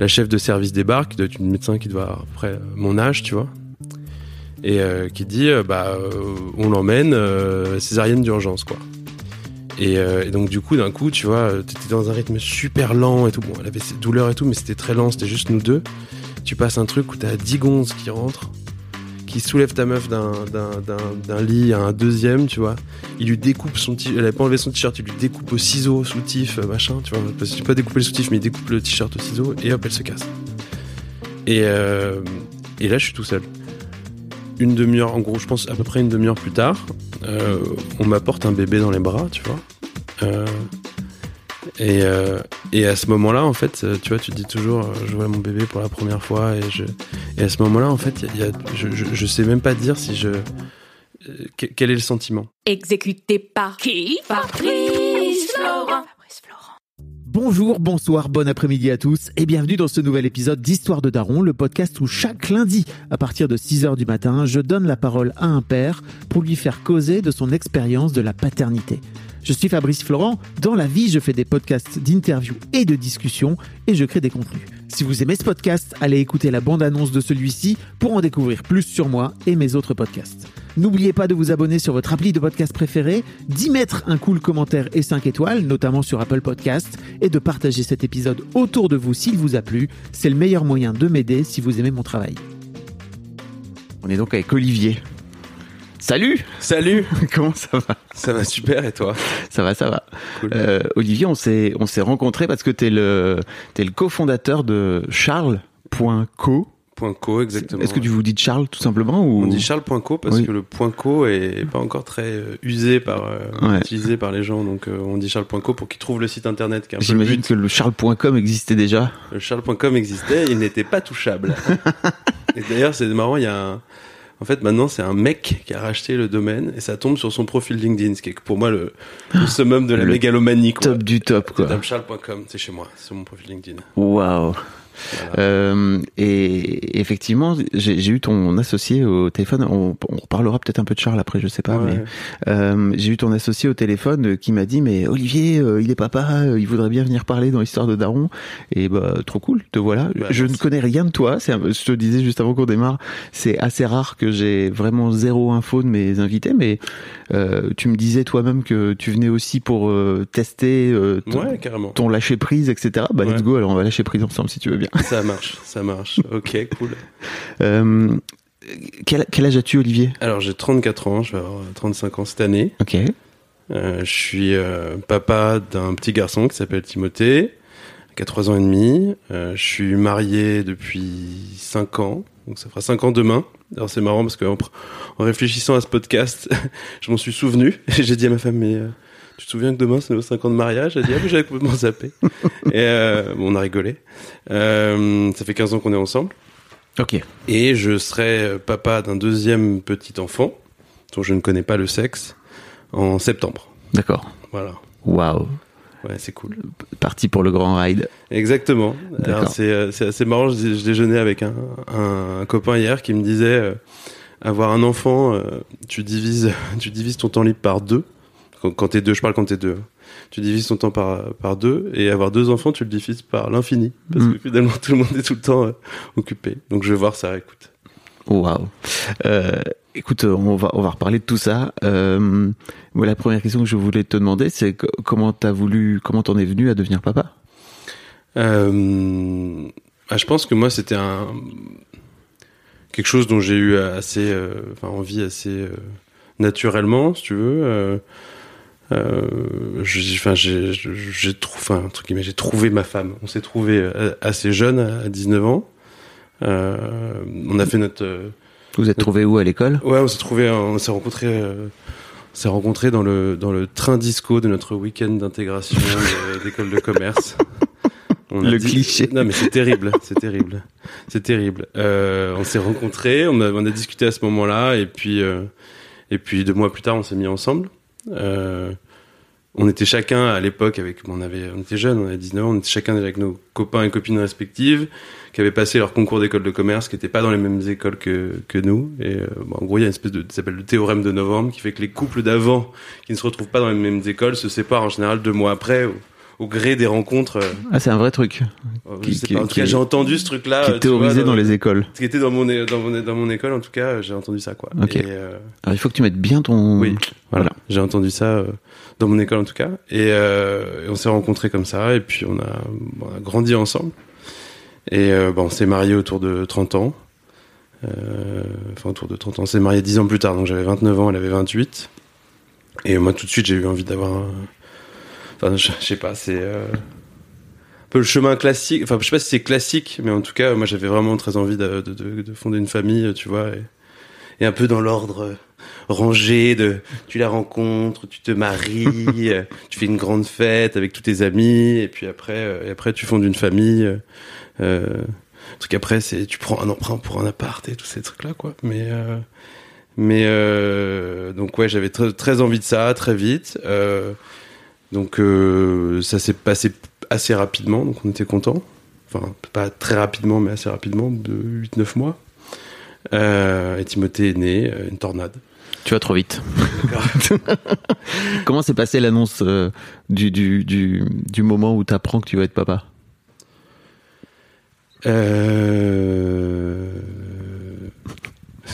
La chef de service débarque, doit être une médecin qui doit avoir après mon âge, tu vois. Et euh, qui dit, euh, bah, euh, on l'emmène, euh, césarienne d'urgence, quoi. Et, euh, et donc du coup, d'un coup, tu vois, t'étais dans un rythme super lent et tout. Bon, elle avait ses douleurs et tout, mais c'était très lent, c'était juste nous deux. Tu passes un truc où t'as 10 gonzes qui rentrent, qui soulèvent ta meuf d'un, lit à un deuxième, tu vois. Il lui découpe son t-shirt, elle avait pas enlevé son t-shirt, il lui découpe au ciseau, soutif, euh, machin, tu vois. Parce pas découper le soutif, mais il découpe le t-shirt au ciseau et hop, elle se casse. Et, euh, et là, je suis tout seul. Une demi-heure, en gros, je pense à peu près une demi-heure plus tard, euh, on m'apporte un bébé dans les bras, tu vois. Et, euh, et à ce moment-là, en fait, euh, tu vois, tu te dis toujours, euh, je vois mon bébé pour la première fois, et, je, et à ce moment-là, en fait, il y a, y a- je, je, je sais même pas dire si je. euh, que- Quel est le sentiment Exécuté par qui? Fabrice Florent. Bonjour, bonsoir, bon après-midi à tous et bienvenue dans ce nouvel épisode d'Histoire de Daron, le podcast où chaque lundi, à partir de 6h du matin, je donne la parole à un père pour lui faire causer de son expérience de la paternité. Je suis Fabrice Florent, dans la vie je fais des podcasts d'interviews et de discussions et je crée des contenus. Si vous aimez ce podcast, allez écouter la bande-annonce de celui-ci pour en découvrir plus sur moi et mes autres podcasts. N'oubliez pas de vous abonner sur votre appli de podcast préféré, d'y mettre un cool commentaire et 5 étoiles, notamment sur Apple Podcast, et de partager cet épisode autour de vous s'il vous a plu. C'est le meilleur moyen de m'aider si vous aimez mon travail. On est donc avec Olivier. Salut Salut Comment ça va? Ça va super, et toi? Ça va, ça va. Cool. Euh, Olivier, on s'est on s'est rencontrés parce que t'es le t'es le cofondateur de Charles.co. .co, exactement. Est-ce que tu vous dites Charles tout simplement ou On dit Charles.co parce Oui. que le point .co est pas encore très euh, usé par, euh, Ouais. utilisé par les gens, donc euh, on dit Charles.co pour qu'ils trouvent le site internet J'imagine que le Charles.com existait déjà. Le Charles.com existait, il n'était pas touchable. et d'ailleurs, c'est marrant, il y a un... En fait, maintenant, c'est un mec qui a racheté le domaine et ça tombe sur son profil LinkedIn, ce qui est pour moi le, le summum de la Le mégalomanie. Quoi. Top du top quoi. C'est chez moi, c'est sur mon profil LinkedIn. Waouh. Voilà. Euh, et effectivement, j'ai eu ton associé au téléphone. On, on reparlera peut-être un peu de Charles après, je sais pas. Ouais. Mais euh, j'ai eu ton associé au téléphone euh, qui m'a dit mais Olivier, il est papa, il voudrait bien venir parler dans l'histoire de Daron. Et bah trop cool, te voilà. Bah, je ne connais rien de toi. C'est, je te disais juste avant qu'on démarre, c'est assez rare que j'ai vraiment zéro info de mes invités. Mais euh, tu me disais toi-même que tu venais aussi pour euh, tester euh, ton, Ouais, carrément. ton lâcher prise, etc. Bah let's Ouais. go. Alors on va lâcher prise ensemble si tu veux bien. Ça marche, ça marche. Ok, cool. Euh, quel, quel âge as-tu, Olivier? Alors, j'ai 34 ans, je vais avoir 35 ans cette année. Ok. Euh, je suis euh, papa d'un petit garçon qui s'appelle Timothée, qui a 3 ans et demi. Euh, je suis marié depuis 5 ans, donc ça fera 5 ans demain. Alors c'est marrant parce qu'en en réfléchissant à ce podcast, je m'en suis souvenu. Et j'ai dit à ma femme, mais euh, tu te souviens que demain c'est nos 5 ans de mariage? Elle a dit, ah oui, j'avais complètement zappé. et euh, bon, on a rigolé. Euh, ça fait 15 ans qu'on est ensemble. Ok. Et je serai euh, papa d'un deuxième petit enfant, dont je ne connais pas le sexe, en septembre. D'accord. Voilà. Waouh. Ouais, c'est cool. Parti pour le grand ride. Exactement. C'est c'est assez marrant. Je, je déjeunais avec un, un, un copain hier qui me disait euh, avoir un enfant, euh, tu divises tu divises ton temps libre par deux. Quand, quand t'es deux, je parle quand t'es deux. hein. Tu divises ton temps par par deux et avoir deux enfants, tu le divises par l'infini parce Mm. que finalement tout le monde est tout le temps euh, occupé. Donc je vais voir ça. Écoute. Waouh. Euh, écoute, euh, on va on va reparler de tout ça. Euh, la première question que je voulais te demander, c'est comment t'as voulu, comment t'en es venu à devenir papa? Euh, ah, je pense que moi c'était un quelque chose dont j'ai eu assez, euh, enfin envie assez naturellement, si tu veux. Euh, j'ai- enfin j'ai j'ai trou- enfin un truc mais j'ai trouvé ma femme. On s'est trouvé euh, assez jeune à 19 ans. Euh, on a fait notre Vous êtes trouvé où à l'école? Ouais, on s'est trouvé, on s'est rencontrés euh, On s'est rencontrés dans le, dans le train disco de notre week-end d'intégration d'école de commerce. On Le cliché. Non, mais c'est terrible, c'est terrible. C'est terrible. Euh, on s'est rencontrés, on a, on a discuté à ce moment-là, et puis, euh, et puis deux mois plus tard, on s'est mis ensemble. Euh, on était chacun à l'époque avec, on avait, on était jeunes, on avait 19 ans, on était chacun avec nos copains et copines respectives, qui avaient passé leur concours d'école de commerce, qui n'étaient pas dans les mêmes écoles que, que nous. Et euh, bon, en gros, il y a une espèce de, ça s'appelle le théorème de novembre, qui fait que les couples d'avant, qui ne se retrouvent pas dans les mêmes écoles, se séparent en général deux mois après, au gré des rencontres. euh, Ah, c'est un vrai truc euh, Qui- qui-. En tout cas, j'ai entendu ce truc-là. qui euh, est vois, théorisé dans les écoles. Ce qui était dans mon, é- dans mon, dans mon école, en tout cas, euh, j'ai entendu ça, quoi. Ok. Et, euh, Alors, il faut que tu mettes bien ton. oui, voilà. Voilà. J'ai entendu ça euh, dans mon école, en tout cas. Et, euh, et on s'est rencontrés comme ça, et puis on a, bon, on a grandi ensemble. Et euh, bon, on s'est mariés autour de 30 ans. Euh, enfin, autour de 30 ans. On s'est mariés 10 ans plus tard, donc j'avais 29 ans, elle avait 28. Et moi, tout de suite, j'ai eu envie d'avoir un... Enfin, je, je sais pas, c'est... euh, un peu le chemin classique. Enfin, je sais pas si c'est classique, mais en tout cas, moi, j'avais vraiment très envie de, de, de- de fonder une famille, tu vois, et, et un peu dans l'ordre euh, rangé de tu la rencontres, tu te maries, euh, tu fais une grande fête avec tous tes amis, et puis après, et après tu fondes une famille. Euh, truc après, c'est tu prends un emprunt pour un appart et tous ces trucs-là, quoi. Mais euh, mais euh, donc ouais, j'avais très, très envie de ça, très vite. Euh, donc euh, ça s'est passé assez rapidement, donc on était content. Enfin, pas très rapidement, mais assez rapidement, de 8-9 mois. Euh, et Timothée est né, euh, une tornade. Tu vas trop vite. Comment s'est passée l'annonce euh, du, du, du, du moment où tu apprends que tu vas être papa? Euh...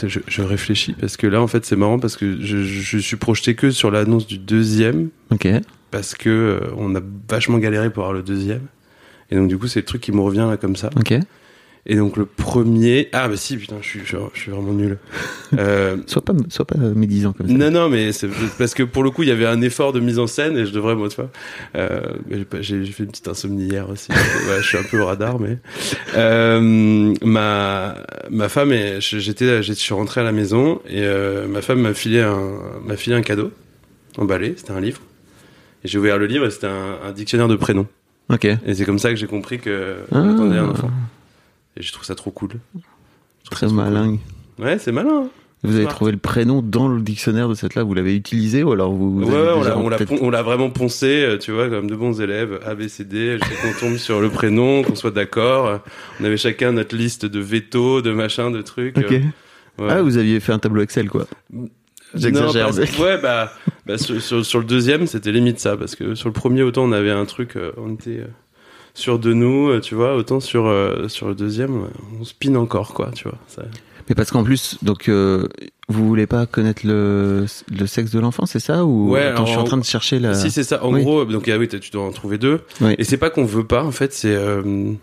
Je, je réfléchis parce que là en fait c'est marrant parce que je, je suis projeté que sur l'annonce du deuxième Ok. Parce que euh, on a vachement galéré pour avoir le deuxième et donc du coup c'est le truc qui me revient là comme ça Ok. et donc le premier ah bah si putain je suis je, je suis vraiment nul euh, Sois pas, sois pas médisant comme ça. non, non, mais c'est parce que pour le coup, il y avait un effort de mise en scène et je devrais, moi, tu vois. Euh, j'ai fait une petite insomnie hier aussi. Ouais, je suis un peu au radar, mais euh, ma ma femme je- j'étais, je suis rentré à la maison et euh, ma femme m'a filé un m'a filé un cadeau emballé. C'était un livre. Et j'ai ouvert le livre et c'était un, un dictionnaire de prénoms. Ok. Et c'est comme ça que j'ai compris que Ah. on attendait un enfant. Et je trouve ça trop cool. Très malin. cool. Ouais, c'est malin. hein. Vous avez trouvé le prénom dans le dictionnaire de cette là, vous l'avez utilisé ou alors vous, vous Ouais, on l'a, vraiment poncé, euh, tu vois, comme de bons élèves, A, B, C, D, qu'on tombe sur le prénom, qu'on soit d'accord. On avait chacun notre liste de veto, de machin, de trucs. Ok. euh, ouais. Ah, vous aviez fait un tableau Excel quoi. J'exagère. Ouais, bah, bah sur, sur, sur le deuxième, c'était limite ça, parce que sur le premier, autant on avait un truc, euh, on était euh, sûr de nous, euh, tu vois, autant sur, euh, sur le deuxième, on spin encore, quoi, tu vois. Ça... Mais parce qu'en plus, donc euh, vous voulez pas connaître le, le sexe de l'enfant, c'est ça ou Ouais, Attends, je suis en train de chercher la. Si, c'est ça. En oui. gros, donc, ah oui, tu dois en trouver deux. Oui. Et c'est pas qu'on veut pas, en fait, c'est. euh,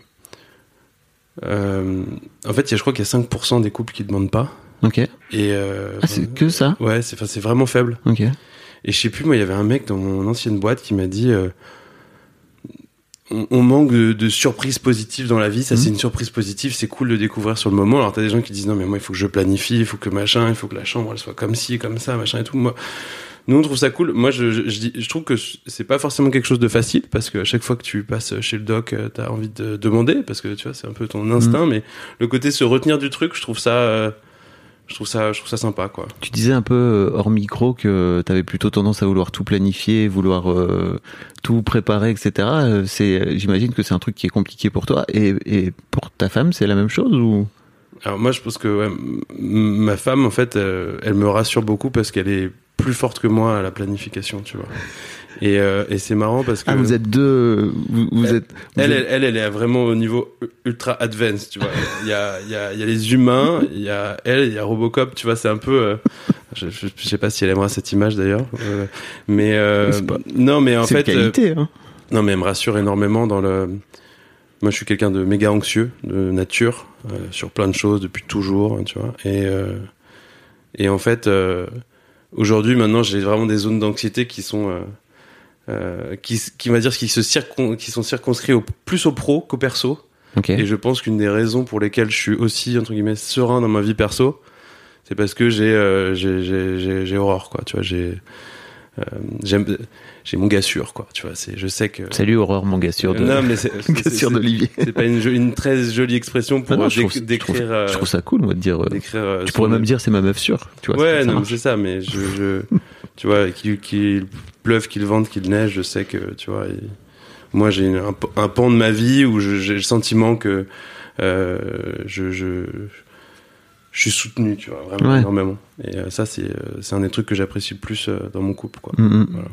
euh, en fait, y a- je crois qu'il y a 5% des couples qui demandent pas. Ok. Et. euh, Ah, c'est que ça. ouais, c'est c'est vraiment faible. Ok. Et je sais plus, moi, il y avait un mec dans mon ancienne boîte qui m'a dit. euh, on, on manque de, de surprises positives dans la vie. Ça, Mhm. c'est une surprise positive. C'est cool de découvrir sur le moment. Alors, t'as des gens qui disent non, mais moi, il faut que je planifie, il faut que machin, il faut que la chambre, elle soit comme ci, comme ça, machin et tout. Moi, nous, on trouve ça cool. Moi, je, je, je dis, je trouve que c'est pas forcément quelque chose de facile parce que à chaque fois que tu passes chez le doc, euh, t'as envie de demander parce que tu vois, c'est un peu ton instinct. Mais le côté se retenir du truc, je trouve ça, euh, je trouve ça, je trouve ça sympa, quoi. Tu disais un peu euh, hors micro que tu avais plutôt tendance à vouloir tout planifier, vouloir euh, tout préparer, etc. Euh, C'est, j'imagine que c'est un truc qui est compliqué pour toi et, et pour ta femme, c'est la même chose ou? Alors moi, je pense que ouais, ma femme, en fait, euh, elle me rassure beaucoup parce qu'elle est plus forte que moi à la planification, tu vois. Et, euh, et c'est marrant parce que ah vous êtes deux, vous, vous Elle- êtes. vous elle, êtes- elle, elle, elle est vraiment au niveau ultra advanced, tu vois. Il y a, il y a, il y a les humains, il y a elle, il y a Robocop, tu vois. C'est un peu. euh, je, je, je sais pas si elle aimera cette image d'ailleurs, euh, mais euh, pas- non, mais en fait, une qualité, hein. non, mais elle me rassure énormément dans le. Moi, je suis quelqu'un de méga anxieux de nature sur plein de choses depuis toujours, hein, tu vois. Et et en fait, aujourd'hui, maintenant, j'ai vraiment des zones d'anxiété qui sont euh, euh, qui, qui va dire qui se circon, qui sont circonscrits au, plus au pro qu'au perso. Et je pense qu'une des raisons pour lesquelles je suis aussi entre guillemets serein dans ma vie perso, c'est parce que j'ai euh, j'ai j'ai j'ai- j'ai horreur quoi tu vois j'ai j'aime j'ai mon gars sûr quoi tu vois c'est je sais que Salut Aurore, mon gars sûr de, non mais c'est d'Olivier. c'est pas une, très jolie expression pour Ah non, euh, je trouve- déc- je décrire trouve- euh, Je trouve ça cool, moi, de dire. euh, décrire euh, Tu pourrais même dire c'est ma meuf sûre. Tu vois, ouais non c'est ça mais je, je tu vois qu'il qu'il pleuve qu'il vente qu'il neige je sais que tu vois il- moi j'ai un, un pan de ma vie où j'ai le sentiment que euh, je, je je suis soutenu tu vois vraiment Ouais. énormément et euh, ça c'est euh, c'est un des trucs que j'apprécie le plus euh, dans mon couple quoi Mm, mm. Voilà.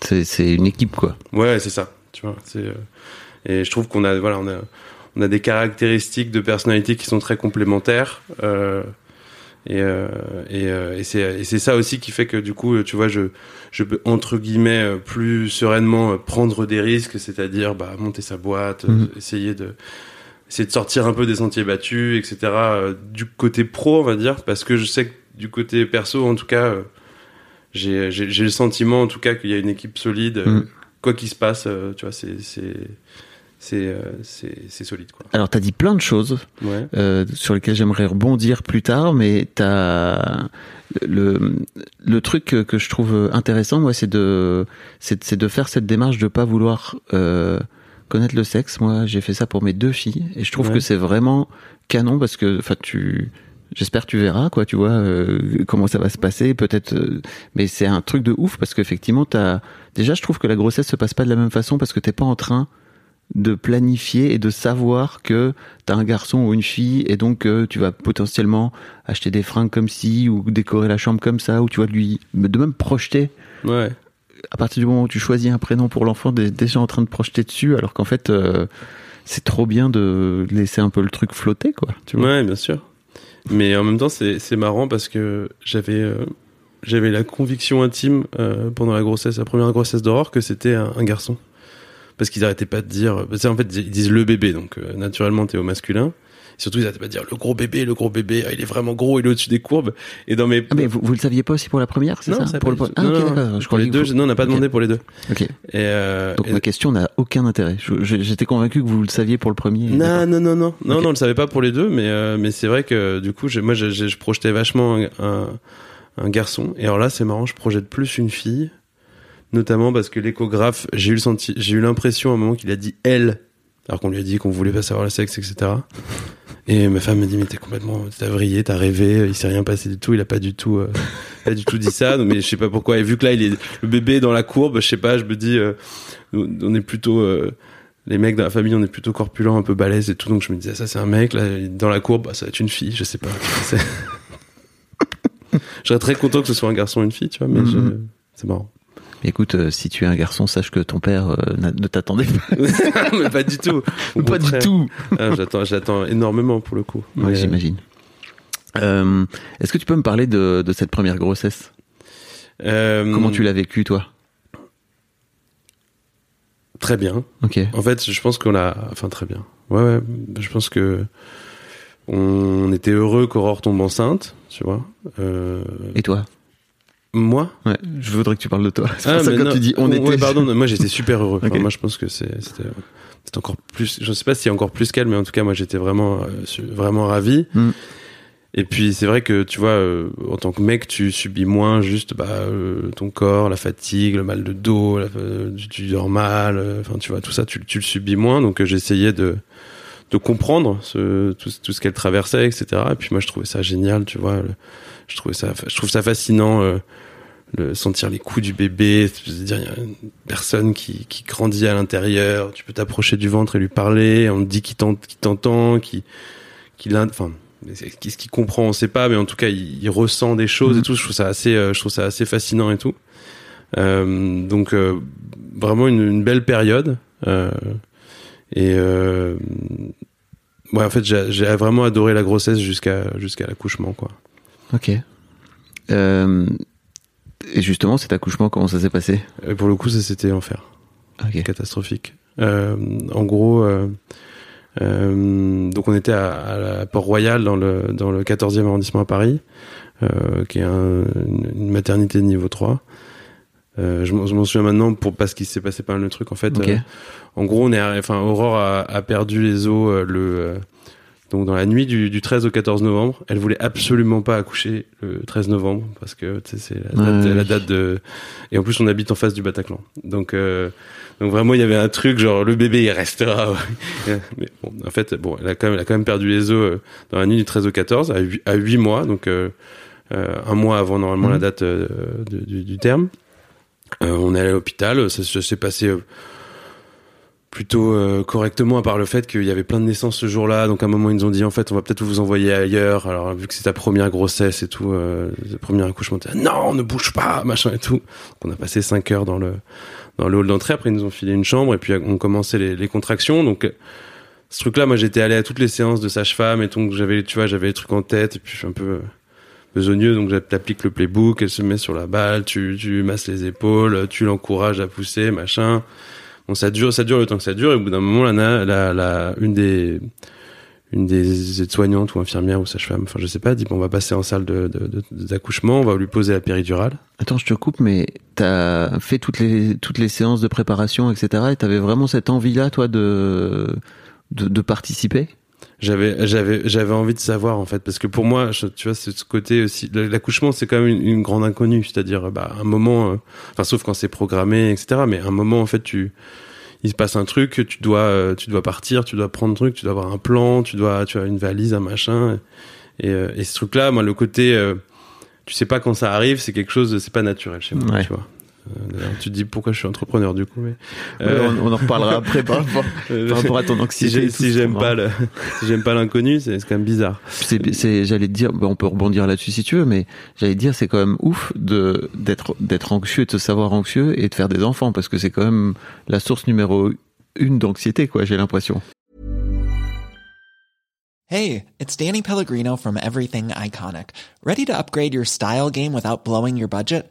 C'est une équipe, quoi. Ouais, c'est ça. Tu vois, c'est euh, et je trouve qu'on a voilà, on a on a des caractéristiques de personnalité qui sont très complémentaires. Et et, et c'est ça aussi qui fait que du coup, tu vois, je je peux entre guillemets plus sereinement prendre des risques, c'est-à-dire bah monter sa boîte, Mhm. essayer de essayer de sortir un peu des sentiers battus, etc. euh, du côté pro, on va dire, parce que je sais que du côté perso, en tout cas. euh, j'ai le sentiment en tout cas qu'il y a une équipe solide euh, Mm. quoi qu'il se passe tu vois c'est c'est c'est euh, c'est c'est solide quoi Alors, t'as dit plein de choses ouais euh, sur lesquelles j'aimerais rebondir plus tard, mais t'as le le truc que, que je trouve intéressant, moi, c'est de c'est c'est de faire cette démarche de pas vouloir euh, connaître le sexe. Moi, j'ai fait ça pour mes deux filles, et je trouve Ouais. que c'est vraiment canon parce que, enfin, tu J'espère que tu verras, quoi, tu vois, euh, comment ça va se passer, peut-être. euh, mais c'est un truc de ouf parce qu'effectivement, t'as. Déjà, je trouve que la grossesse se passe pas de la même façon parce que t'es pas en train de planifier et de savoir que t'as un garçon ou une fille et donc euh, tu vas potentiellement acheter des fringues comme ci ou décorer la chambre comme ça ou tu vas lui de même projeter ouais à partir du moment où tu choisis un prénom pour l'enfant t'es déjà en train de projeter dessus alors qu'en fait euh, c'est trop bien de laisser un peu le truc flotter quoi tu ouais bien sûr. Mais en même temps c'est marrant parce que j'avais euh, la conviction intime euh, pendant la grossesse la première grossesse d'Aurore que c'était un, garçon. Parce qu'ils arrêtaient pas de dire qu'en fait ils disent le bébé donc naturellement t'es au masculin surtout ils arrêtaient pas de dire le gros bébé le gros bébé ah, il est vraiment gros il est au-dessus des courbes. Et dans mes ah mais vous, vous le saviez pas aussi pour la première c'est non, ça ça pour le ah Non, non, je pour les deux non on n'a pas demandé pour les deux. Ok. Et, euh, donc et- ma question n'a aucun intérêt. J'étais convaincu que vous le saviez pour le premier Non, non, non, non, non, non, on le savait pas pour les deux, mais euh, mais c'est vrai que du coup, moi, je projetais vachement un, un, un garçon, et alors là, c'est marrant, je projette plus une fille, notamment parce que l'échographe, j'ai eu le senti, j'ai eu l'impression à un moment qu'il a dit elle, alors qu'on lui a dit qu'on voulait pas savoir le sexe, etc. Et ma femme me dit mais t'es complètement, t'as vrillé, t'as rêvé, il s'est rien passé du tout, il a pas du tout, euh, pas du tout dit ça, mais je sais pas pourquoi. Et vu que là, il est le bébé est dans la courbe, je sais pas, je me dis, euh, on est plutôt euh, les mecs dans la famille, on est plutôt corpulents, un peu balèzes et tout, donc je me disais, ça c'est un mec, là, dans la courbe, bah, ça va être une fille, je sais pas. Serais très content que ce soit un garçon ou une fille, tu vois, mais je- Mhm. c'est marrant. Écoute euh, si tu es un garçon sache que ton père euh, ne t'attendait pas mais pas du tout. Au pas du tout Ah, j'attends, j'attends énormément pour le coup. Ouais, Mais, j'imagine. Euh, Est-ce que tu peux me parler de, de cette première grossesse? Euh, Comment tu l'as vécue, toi? Très bien. Ok. En fait, je pense qu'on l'a, enfin très bien. Ouais, ouais. Je pense que on était heureux qu'Aurore tombe enceinte, tu vois. Euh, Et toi? Moi, Ouais, je voudrais que tu parles de toi. C'est pour Ah, ça que quand tu dis on était. pardon, non, moi j'étais super heureux. Enfin, moi je pense que c'est- c'était encore plus. Je sais pas si encore plus qu'elle, mais en tout cas moi j'étais vraiment euh, vraiment ravi. Mm. Et puis c'est vrai que tu vois, euh, en tant que mec, tu subis moins juste bah, euh, ton corps, la fatigue, le mal de dos, la- tu, tu dors mal. Enfin tu vois tout ça, tu, tu le subis moins. Donc j'essayais de de comprendre ce, tout, tout ce qu'elle traversait, etc. Et puis moi je trouvais ça génial, tu vois. le- je trouvais ça, je trouve ça fascinant. euh, le sentir les coups du bébé, c'est-à-dire il y a une personne qui, qui grandit à l'intérieur, tu peux t'approcher du ventre et lui parler, on te dit qu'il t'ent- qu'il t'entend, qu'il enfin qu'est-ce qu'il comprend, on sait pas, mais en tout cas il, il ressent des choses et tout. Je trouve ça assez, euh, je trouve ça assez fascinant et tout. Euh, donc euh, vraiment une, une belle période. euh, et euh, ouais, en fait j'ai vraiment adoré la grossesse jusqu'à jusqu'à l'accouchement quoi. Ok. Euh, et justement, cet accouchement, comment ça s'est passé? Et pour le coup ça c'était l'enfer. Ok. catastrophique. Euh, en gros, euh, euh, donc on était à, Port-Royal dans le dans le 14e arrondissement à Paris, euh, qui est un- une, une maternité de niveau 3. Euh, je m'en souviens maintenant pour parce qu'il s'est passé pas mal de trucs en fait. Euh, en gros, on est enfin Aurore a, a perdu les os euh, le Donc dans la nuit du, du 13 au 14 novembre, elle voulait absolument pas accoucher le 13 novembre parce que c'est la, date- Ouais. la date de et en plus on habite en face du Bataclan. Donc donc vraiment il y avait un truc genre le bébé il restera. Mais bon en fait bon elle a quand même elle a quand même perdu les os dans la nuit du 13 au 14 à 8, à 8 mois donc un mois avant normalement Mhm. la date de- du, du terme. Euh, on est allé à l'hôpital, ça, s'est passé euh, plutôt euh, correctement à part le fait qu'il y avait plein de naissances ce jour-là. Donc à un moment ils nous ont dit en fait on va peut-être vous envoyer ailleurs. Alors vu que c'est ta première grossesse et tout euh, le premier accouchement t'es, non ne bouge pas machin et tout. Donc on a passé cinq heures dans le hall d'entrée. Après ils nous ont filé une chambre et puis on commençait les, les contractions. Donc ce truc là moi j'étais allé à toutes les séances de sage-femme et donc j'avais tu vois j'avais les trucs en tête et puis je suis un peu besogneux donc j'applique le playbook elle se met sur la balle tu tu masses les épaules tu l'encourages à pousser machin Bon, ça dure, ça dure le temps que ça dure, et au bout d'un moment, la, la, une des, une des aides-soignantes ou infirmières ou sage-femme, enfin, je sais pas, dit, bon, on va passer en salle d'accouchement, on va lui poser la péridurale. Attends, je te coupe, mais t'as fait toutes les toutes les séances de préparation, etc. Et t'avais vraiment cette envie-là, toi, de, de participer? J'avais, j'avais, j'avais envie de savoir, en fait, parce que pour moi, je- tu vois, ce côté aussi, l'accouchement, c'est quand même une, une grande inconnue, c'est-à-dire, bah, un moment, euh, enfin, sauf quand c'est programmé, etc., mais un moment, en fait, tu, il se passe un truc, tu dois, euh, tu dois partir, tu dois prendre un truc, tu dois avoir un plan, tu dois, tu as une valise, un machin, et, euh, et ce truc-là, moi, le côté, euh, tu sais pas quand ça arrive, c'est quelque chose, c'est pas naturel chez moi, Ouais. tu vois. Euh, d'ailleurs, tu te dis pourquoi je suis entrepreneur du coup, mais Ouais, euh, on, on en reparlera après par rapport, par rapport à ton anxiété. si j'aime pas le, si j'aime pas l'inconnu, c'est quand même bizarre. C'est, c'est, j'allais te dire, ben, on peut rebondir là-dessus si tu veux, mais j'allais te dire, c'est quand même ouf de d'être d'être anxieux, de se savoir anxieux et de faire des enfants, parce que c'est quand même la source numéro une d'anxiété, quoi. J'ai l'impression. Hey, it's Danny Pellegrino from Everything Iconic. Ready to upgrade your style game without blowing your budget?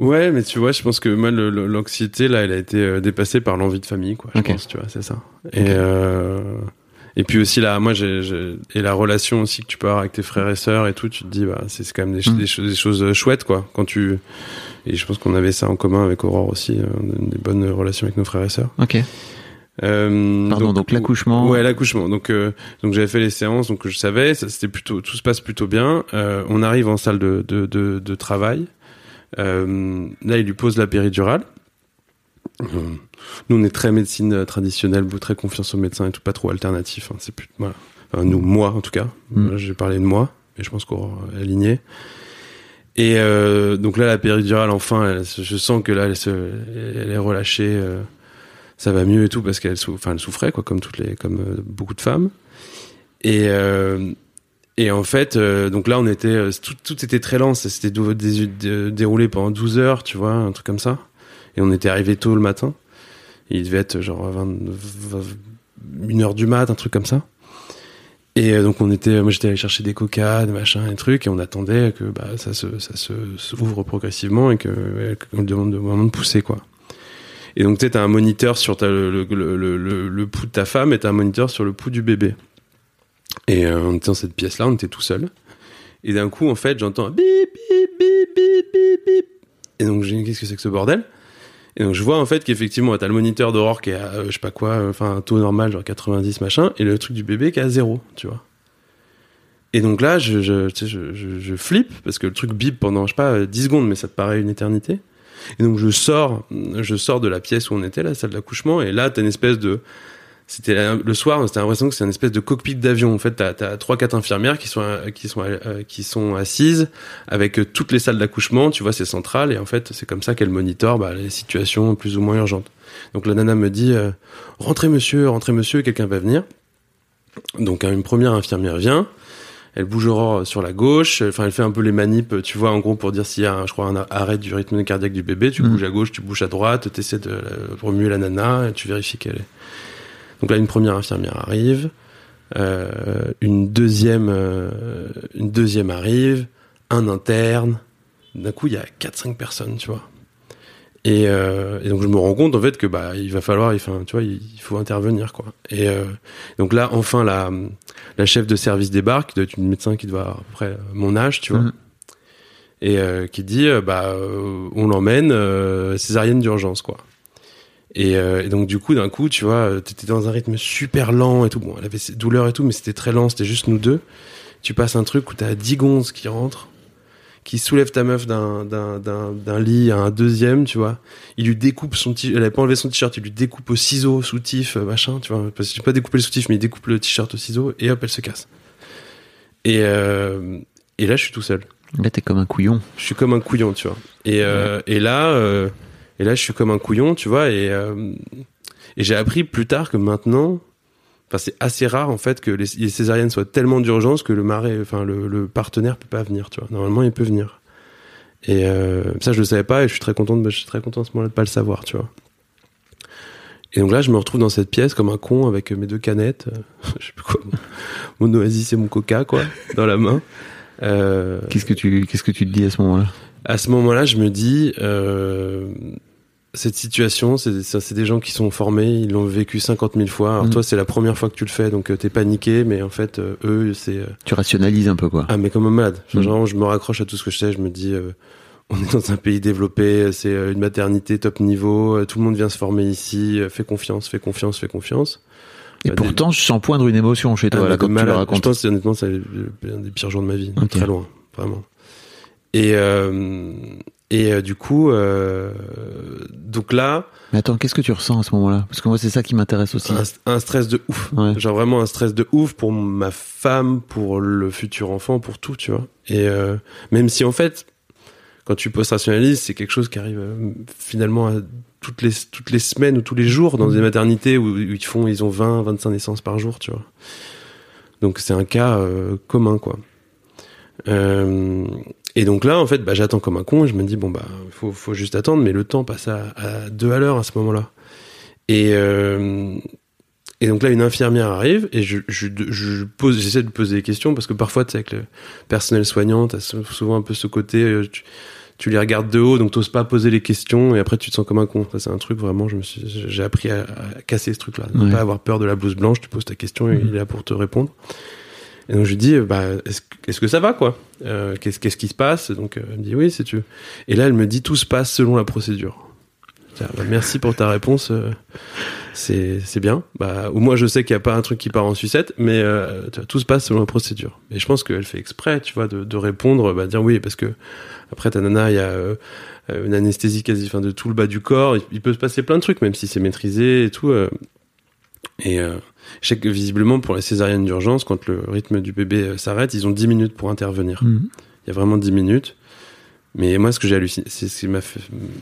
Ouais, mais tu vois, je pense que moi, l'anxiété, là, elle a été euh, dépassée par l'envie de famille, quoi. Je pense, tu vois, c'est ça. Et, euh, et puis aussi, là, moi, j'ai, et la relation aussi que tu peux avoir avec tes frères et sœurs et tout, tu te dis, bah, c'est quand même des, ch- Mm. des choses, des choses euh, chouettes, quoi. Quand tu, et je pense qu'on avait ça en commun avec Aurore aussi, euh, des bonnes relations avec nos frères et sœurs. Ok. Euh, Pardon, donc, l'accouchement. Ouais, l'accouchement. Donc, euh, donc j'avais fait les séances, donc je savais, c'était plutôt, tout se passe plutôt bien. Euh, on arrive en salle de, de, de, de travail. Euh, là, il lui pose la péridurale. Euh, Nous, on est très médecine traditionnelle, très confiance aux médecins et tout, pas trop alternatif. hein, c'est plus, voilà. Enfin, nous, moi en tout cas. Mm. J'ai parlé de moi, mais je pense qu'on est aligné. Et euh, donc là, la péridurale, enfin, elle je sens que là, elle, se, elle est relâchée. euh, ça va mieux et tout parce qu'elle enfin, elle souffrait, quoi, comme toutes les, comme beaucoup de femmes. Et et en fait, euh, donc là, on était, euh, tout, était très lent. ça s'était déroulé pendant 12 heures, tu vois, un truc comme ça. Et on était arrivé tôt le matin. Il devait être genre 20, 20 une heure du mat, un truc comme ça. Et euh, donc on était, moi j'étais allé chercher des coca, des machins, des trucs, et on attendait que bah, ça se, ça s'ouvre progressivement et que qu'on demande de vraiment de pousser quoi. Et donc tu t'as un moniteur sur le, le, le pouls de ta femme et t'as un moniteur sur le pouls du bébé. Et euh, on était dans cette pièce-là, on était tout seul. Et d'un coup, en fait, j'entends un bip, bip, bip, bip, bip, bip. Et donc, j'ai dit, qu'est-ce que c'est que ce bordel? Et donc, je vois en fait qu'effectivement, t'as le moniteur d'Aurore qui est à, euh, je sais pas quoi, euh, enfin, un taux normal, genre 90, machin, et le truc du bébé qui est à zéro, tu vois. Et donc là, je, je, je, je, flippe, parce que le truc bip pendant, je sais pas, euh, 10 secondes, mais ça te paraît une éternité. Et donc, je sors, je sors de la pièce où on était, la salle d'accouchement, et là, t'as une espèce de c'était le soir, c'était l'impression que c'est une espèce de cockpit d'avion. En fait, t'as as trois quatre infirmières qui sont euh, qui sont euh, qui sont assises avec euh, toutes les salles d'accouchement. Tu vois, c'est central et en fait, c'est comme ça qu'elles monitorent bah, les situations plus ou moins urgentes. Donc la nana me dit euh, rentrez monsieur, rentrez monsieur, quelqu'un va venir. Donc une première infirmière vient. Elle bouge Aurore sur la gauche, enfin elle fait un peu les manips, tu vois, en gros pour dire s'il y a, un- je crois, un arrêt du rythme cardiaque du bébé, tu Mhm. bouges à gauche, tu bouges à droite, tu essaies de remuer la nana, et tu vérifies qu'elle est. Donc là, une première infirmière arrive, euh, une deuxième, euh, une deuxième arrive, un interne. D'un coup, il y a 4-5 personnes, tu vois. Et, euh, et donc je me rends compte en fait que bah il va falloir, enfin tu vois, il il faut intervenir quoi. Et euh, donc là, enfin la la chef de service débarque, qui doit être une médecin qui doit avoir à peu près mon âge, tu vois, Mhm. et euh, qui dit bah on l'emmène césarienne d'urgence quoi. Et, euh, et donc du coup d'un coup tu vois euh, t'étais dans un rythme super lent et tout. Bon elle avait ses douleurs et tout mais c'était très lent c'était juste nous deux. Tu passes un truc où t'as 10 gonzes qui rentrent qui soulève ta meuf d'un d'un d'un d'un lit à un deuxième tu vois. Il lui découpe son t elle avait pas enlevé son t-shirt il lui découpe au ciseau soutif euh, machin tu vois. Parce que j'ai pas découpé le soutif mais il découpe le t-shirt au ciseau et hop elle se casse. Et euh, et là je suis tout seul. Là, t'es comme un couillon. je suis comme un couillon, tu vois. Et, euh, et là, et là, je suis comme un couillon, tu vois. Et, euh, et j'ai appris plus tard que maintenant, enfin, c'est assez rare en fait que les, les césariennes soient tellement d'urgence que le mari, enfin, le, le partenaire peut pas venir, tu vois. Normalement, il peut venir. Et euh, ça, je le savais pas, et je suis très content, de, je suis très content à ce moment-là de pas le savoir, tu vois. Et donc là, je me retrouve dans cette pièce comme un con avec mes deux canettes, euh, je sais plus quoi, mon, Oasis et mon Coca, quoi, dans la main. Euh, Qu'est-ce que tu, qu'est-ce que tu te dis à ce moment-là? à ce moment-là, je me dis, euh, cette situation, c'est des gens qui sont formés, ils l'ont vécu 50 000 fois. Alors Mhm. toi, c'est la première fois que tu le fais, donc euh, t'es paniqué, mais en fait, euh, eux, c'est euh, Tu rationalises un peu, quoi. ah mais comme un malade. Enfin, Mhm. Genre, je me raccroche à tout ce que je sais. Je me dis, euh, on est dans un pays développé, c'est une maternité top niveau, tout le monde vient se former ici. fais confiance, fais confiance, fais confiance. Et Bah, pourtant, je sens poindre une émotion chez Ah, toi, mais là, quand tu le malade. Je racontes. pense honnêtement, c'est un des pires jours de ma vie, très loin, vraiment. Et euh, et euh, du coup, euh, donc là, Mais attends, qu'est-ce que tu ressens à ce moment-là? Parce que moi, c'est ça qui m'intéresse aussi. un, un stress de ouf. Ouais. Genre vraiment un stress de ouf pour ma femme, pour le futur enfant, pour tout, tu vois. Et euh, même si en fait, quand tu post-rationalises, c'est quelque chose qui arrive finalement à toutes les toutes les semaines ou tous les jours dans des maternités où, où ils font, ils ont 20, 25 naissances par jour, tu vois. Donc c'est un cas commun, quoi. Euh, et donc là, en fait, bah, j'attends comme un con et je me dis, bon, bah, faut, faut juste attendre, mais le temps passe à, à deux à l'heure à ce moment-là. Et, euh, et donc là, une infirmière arrive et je, je, je pose, j'essaie de poser des questions parce que parfois, tu sais, avec le personnel soignant, t'as sou- souvent un peu ce côté, euh, tu, tu les regardes de haut, donc t'oses pas poser les questions et après tu te sens comme un con. Ça, c'est un truc vraiment, je me suis, j'ai appris à, à casser ce truc-là. Ne Ouais. pas avoir peur de la blouse blanche, tu poses ta question et il est là pour te répondre. Et donc je lui dis, euh, bah, est-ce, que- ça va quoi? Euh, qu'est-ce, qu'est-ce qui se passe? Donc euh, elle me dit oui, si tu. Et là, elle me dit tout se passe selon la procédure. Ah, bah, merci pour ta réponse. euh, c'est, c'est bien. Bah, au moins je sais qu'il n'y a pas un truc qui part en sucette, mais tout se passe selon la procédure. Et je pense qu'elle fait exprès, tu vois, de, répondre, bah, dire oui, parce que après ta nana, il y a une anesthésie quasi, enfin de tout le bas du corps. Il, il peut se passer plein de trucs, même si c'est maîtrisé et tout. et je sais que visiblement pour les césariennes d'urgence, quand le rythme du bébé euh, s'arrête, ils ont 10 minutes pour intervenir. Mhm. Il y a vraiment 10 minutes. Mais moi, ce que j'ai halluciné, c'est ce qui m'a fait,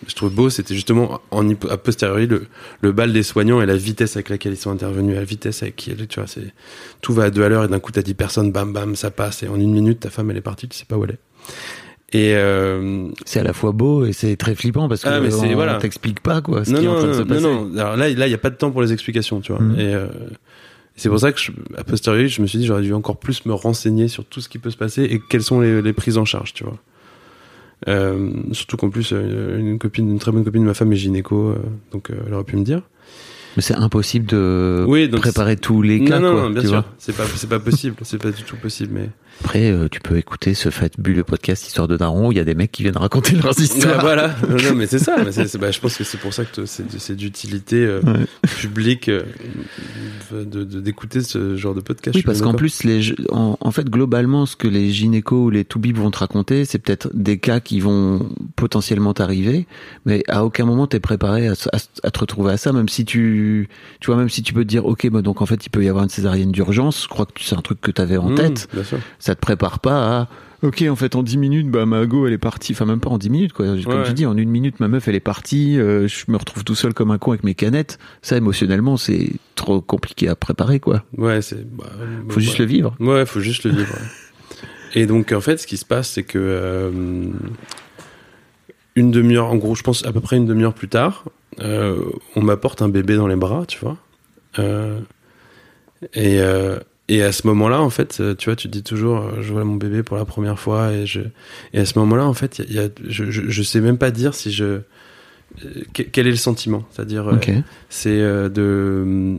je trouve beau, c'était justement en a posteriori le, le bal des soignants et la vitesse avec laquelle ils sont intervenus, la vitesse avec qui, tu vois, c'est tout va à deux à l'heure et d'un coup t'as 10 personnes, bam bam, ça passe et en une minute ta femme elle est partie, tu sais pas où elle est. Et euh, C'est à la fois beau et c'est très flippant parce que Ah, mais on voilà. t'explique pas quoi ce non qui est en non train de se non, passer. non non, alors là là il y a pas de temps pour les explications, tu vois. Mhm. Et euh, c'est pour ça que je, a posteriori je me suis dit j'aurais dû encore plus me renseigner sur tout ce qui peut se passer et quelles sont les, les prises en charge, tu vois. Euh, surtout qu'en plus euh, une copine, une très bonne copine de ma femme est gynéco, euh, donc euh, elle aurait pu me dire. Mais c'est impossible de Oui, préparer tous les cas non, non, quoi, non, bien tu sûr, c'est pas, c'est pas possible, c'est pas du tout possible, mais Après, euh, tu peux écouter ce fabuleux podcast Histoire de Daron. où Il y a des mecs qui viennent raconter leurs histoires. voilà, non, non, mais c'est ça. mais bah, je pense que c'est pour ça que c'est d'utilité euh, Ouais. publique euh, de- de- d'écouter ce genre de podcast. Oui, parce qu'en plus, les, en, en fait, globalement, ce que les gynécos ou les toubibs vont te raconter, c'est peut-être des cas qui vont potentiellement t'arriver, mais à aucun moment t'es préparé à, à- à te retrouver à ça, même si tu, tu vois, même si tu peux te dire, ok, bah donc en fait, il peut y avoir une césarienne d'urgence. Je crois que c'est un truc que t'avais en Mmh, tête. bien sûr. Ça te prépare pas à, ok, en fait, en 10 minutes, bah ma go, elle est partie. Enfin, même pas en 10 minutes, quoi. Comme Ouais. tu dis, en une minute, ma meuf, elle est partie. euh, je me retrouve tout seul comme un con avec mes canettes. Ça, émotionnellement, c'est trop compliqué à préparer, quoi. Ouais, c'est. Bah, Faut bah, juste ouais. le vivre. Ouais, faut juste le vivre. Et donc, en fait, ce qui se passe, c'est que euh, une demi-heure, en gros, je pense à peu près une demi-heure plus tard, euh, on m'apporte un bébé dans les bras, tu vois. Euh, et, euh, et à ce moment-là, en fait, euh, tu vois, tu te dis toujours, euh, je vois mon bébé pour la première fois, et je, et à ce moment-là, en fait, il y a, je, je, je sais même pas dire si je, euh, que- quel est le sentiment, c'est-à-dire. c'est de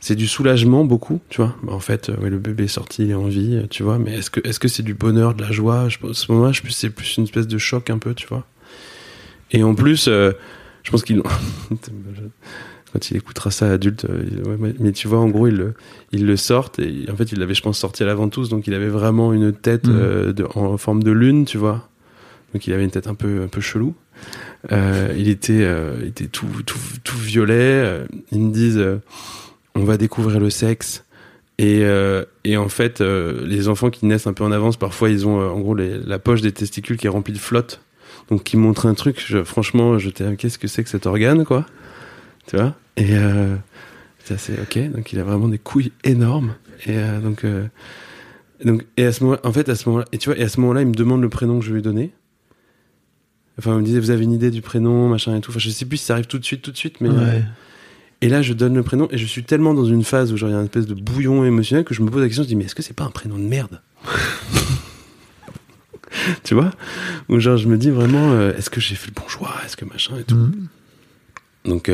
c'est du soulagement beaucoup tu vois. En fait ouais, le bébé est sorti il est en vie tu vois. Mais est-ce que est-ce que c'est du bonheur de la joie? Je à ce moment-là je c'est plus une espèce de choc un peu tu vois. Et en plus je pense qu'il quand il écoutera ça adulte euh, ouais, mais- tu vois en gros il le il le sortent et en fait il l'avait je pense sorti à la ventouse donc il avait vraiment une tête Mhm. euh, de, en forme de lune tu vois. Donc il avait une tête un peu un peu chelou. Euh, il était euh, il était tout tout tout violet ils me disent on va découvrir le sexe et euh, et en fait euh, les enfants qui naissent un peu en avance parfois ils ont euh, en gros les- la poche des testicules qui est remplie de flotte donc ils montrent un truc je- franchement j'étais ah, qu'est-ce que c'est que cet organe quoi tu vois et euh, ça c'est ok. Donc il a vraiment des couilles énormes. Et euh, donc euh, donc et à ce moment en fait à ce moment-là et tu vois et à ce moment-là il me demande le prénom que je vais lui donner enfin il me disait vous avez une idée du prénom machin et tout. Enfin je sais plus si ça arrive tout de suite tout de suite mais euh, et là je donne le prénom et je suis tellement dans une phase où genre il y a une espèce de bouillon émotionnel que je me pose la question je dis mais est-ce que c'est pas un prénom de merde? Tu vois? Ou genre je me dis vraiment est-ce que j'ai fait le bon choix? Est-ce que machin et tout? Mhm. donc,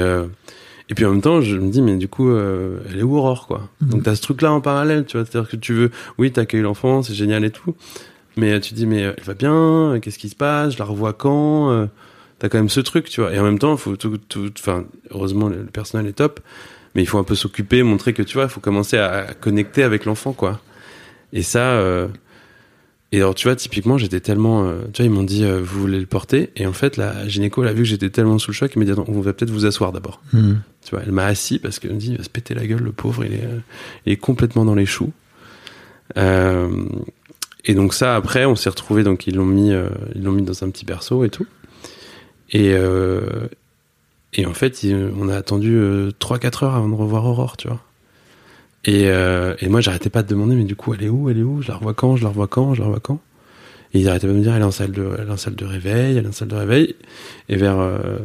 et puis en même temps, je me dis, mais du coup, euh, elle est où Aurore, quoi Mhm. Donc t'as ce truc-là en parallèle, tu vois, c'est-à-dire que tu veux, oui, t'accueilles l'enfant, c'est génial et tout, mais euh, tu te dis, mais euh, elle va bien, euh, qu'est-ce qui se passe, je la revois quand euh, T'as quand même ce truc, tu vois. Et en même temps, faut tout, tout, enfin, heureusement, le, le personnel est top, mais il faut un peu s'occuper, montrer que tu vois, il faut commencer à, à connecter avec l'enfant, quoi. Et ça, euh, et alors, tu vois, typiquement, j'étais tellement. euh, tu vois, ils m'ont dit, euh, vous voulez le porter Et en fait, la gynéco, elle a vu que j'étais tellement sous le choc, elle m'a dit, on va peut-être vous asseoir d'abord. Mhm. Tu vois, elle m'a assis parce qu'elle me dit, il va se péter la gueule, le pauvre, il est, il est complètement dans les choux. Euh, et donc, ça, après, on s'est retrouvés, donc, ils l'ont mis, ils l'ont mis dans un petit berceau et tout. Et, et en fait, il- on a attendu 3-4 heures avant de revoir Aurore, tu vois. Et, euh, et moi, j'arrêtais pas de demander, mais du coup, elle est où Elle est où? Je la revois quand? Je la revois quand? Je la revois quand? Et ils arrêtaient pas de me dire, elle est en salle de, elle est en salle de réveil, elle est en salle de réveil. Et vers, euh,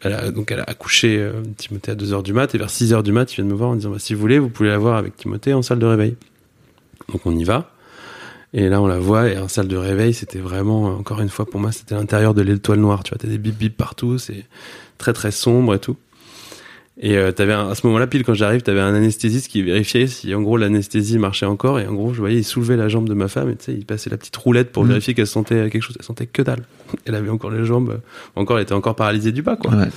elle a, donc elle a accouché euh, Timothée à 2 heures du mat, et vers 6 heures du mat, ils viennent me voir en disant, bah, si vous voulez, vous pouvez la voir avec Timothée en salle de réveil. Donc on y va. Et là, on la voit, et en salle de réveil, c'était vraiment, encore une fois, pour moi, c'était l'intérieur de l'étoile noire, tu vois, t'as des bip bip partout, c'est très très sombre et tout. Et euh, un- à ce moment-là, pile quand j'arrive, t'avais un anesthésiste qui vérifiait si en gros l'anesthésie marchait encore. Et en gros, je voyais, il soulevait la jambe de ma femme et tu sais, il passait la petite roulette pour Mhm. vérifier qu'elle sentait quelque chose. Elle sentait que dalle. Elle avait encore les jambes, euh, encore, elle était encore paralysée du bas, quoi. Ouais.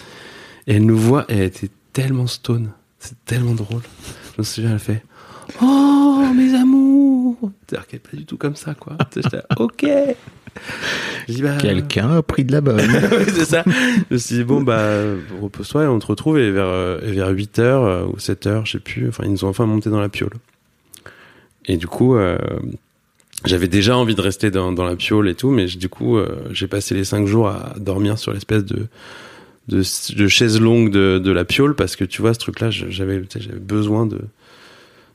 Et elle nous voit et elle était tellement stone. C'est tellement drôle. Je me souviens, elle fait Oh, mes amours C'est-à-dire qu'elle est pas du tout comme ça, quoi. Tu j'étais ok bah, Quelqu'un a pris de la bonne. C'est ça. Je me suis dit, bon, bah, repose-toi et on te retrouve. Et vers, euh, et vers 8h euh, ou 7h, je sais plus, enfin, ils nous ont enfin monté dans la piole. Et du coup, euh, j'avais déjà envie de rester dans, dans la piole et tout, mais du coup, euh, j'ai passé les 5 jours à dormir sur l'espèce de, de, de chaise longue de, de la piole parce que tu vois, ce truc-là, j'avais besoin de,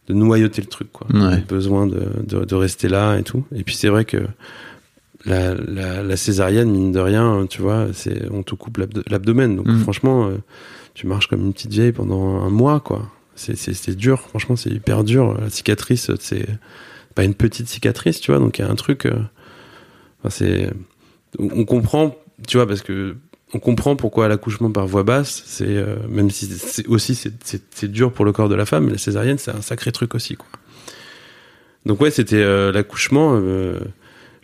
de noyauter le truc, quoi. Ouais. J'avais besoin de, de, de rester là et tout. Et puis c'est vrai que la, la, la césarienne, mine de rien, tu vois, c'est on te coupe l'abdo- l'abdomen. Donc Mhm. franchement, euh, tu marches comme une petite vieille pendant un mois, quoi. C'est dur, franchement, c'est hyper dur. La cicatrice, c'est pas une petite cicatrice, tu vois. Donc il y a un truc. euh, enfin, c'est on comprend, tu vois, parce que on comprend pourquoi l'accouchement par voie basse, c'est euh, même si c'est aussi c'est- dur pour le corps de la femme, mais la césarienne c'est un sacré truc aussi, quoi. Donc ouais, c'était l'accouchement.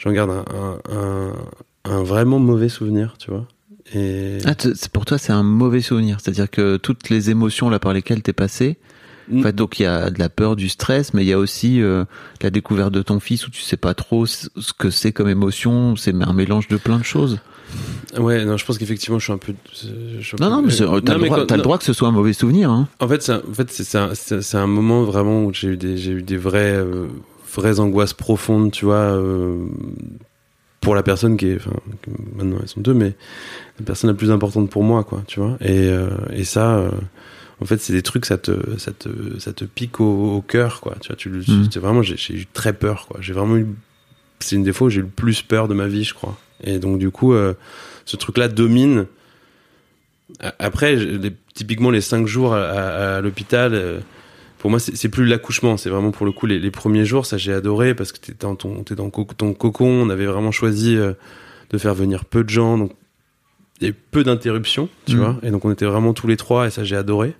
J'en garde un, un, un, un vraiment mauvais souvenir, tu vois. Et Ah, pour toi, c'est un mauvais souvenir. C'est-à-dire que toutes les émotions là par lesquelles t'es passé, Mm. en fait, donc il y a de la peur, du stress, mais il y a aussi euh, la découverte de ton fils où tu sais pas trop ce que c'est comme émotion. C'est un mélange de plein de choses. ouais, non, je pense qu'effectivement, je suis un peu. je Non, non, mais t'as Non, le, droit- le que ce soit un mauvais souvenir. Hein. En fait, c'est un, en fait, un, un moment vraiment où j'ai eu des, j'ai eu des vraies, euh, vraies angoisses profondes, tu vois, euh, pour la personne qui est, enfin, maintenant elles sont deux, mais la personne la plus importante pour moi, quoi, tu vois. Et, euh, et ça, euh, en fait, c'est des trucs, ça te, ça te, ça te pique au, au cœur, quoi. Tu vois, tu, c'est vraiment, j'ai eu très peur, quoi. J'ai vraiment eu, c'est une des fois où j'ai eu le plus peur de ma vie, je crois. Et donc, du coup, ce truc-là domine. Après, les- typiquement les cinq jours à, à- à l'hôpital, pour moi, c'est plus l'accouchement. C'est vraiment pour le coup les, les premiers jours. Ça, j'ai adoré parce que t'es dans ton, t'es dans co- ton cocon. On avait vraiment choisi euh, de faire venir peu de gens, donc il y avait peu d'interruptions, tu Mhm. vois. Et donc on était vraiment tous les trois, et ça, j'ai adoré.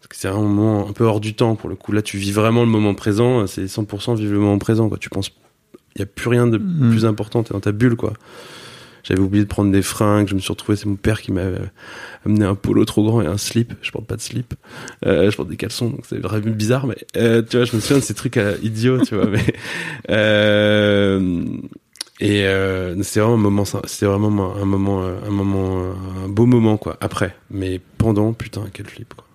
Parce que c'est un moment un peu hors du temps pour le coup. Là, tu vis vraiment le moment présent. C'est 100% vivre le moment présent. Quoi. Tu penses, il y a plus rien de Mhm. plus important. T'es dans ta bulle, quoi. J'avais oublié de prendre des fringues. Je me suis retrouvé, c'est mon père qui m'a amené un polo trop grand et un slip. Je porte pas de slip. Euh, je porte des caleçons, donc c'est vraiment bizarre. Mais euh, tu vois, je me souviens de ces trucs euh, idiots, tu vois. Mais et euh, c'était vraiment un moment, c'était vraiment un moment, un moment, un beau moment, quoi. Après, mais pendant, putain, quel flip, quoi.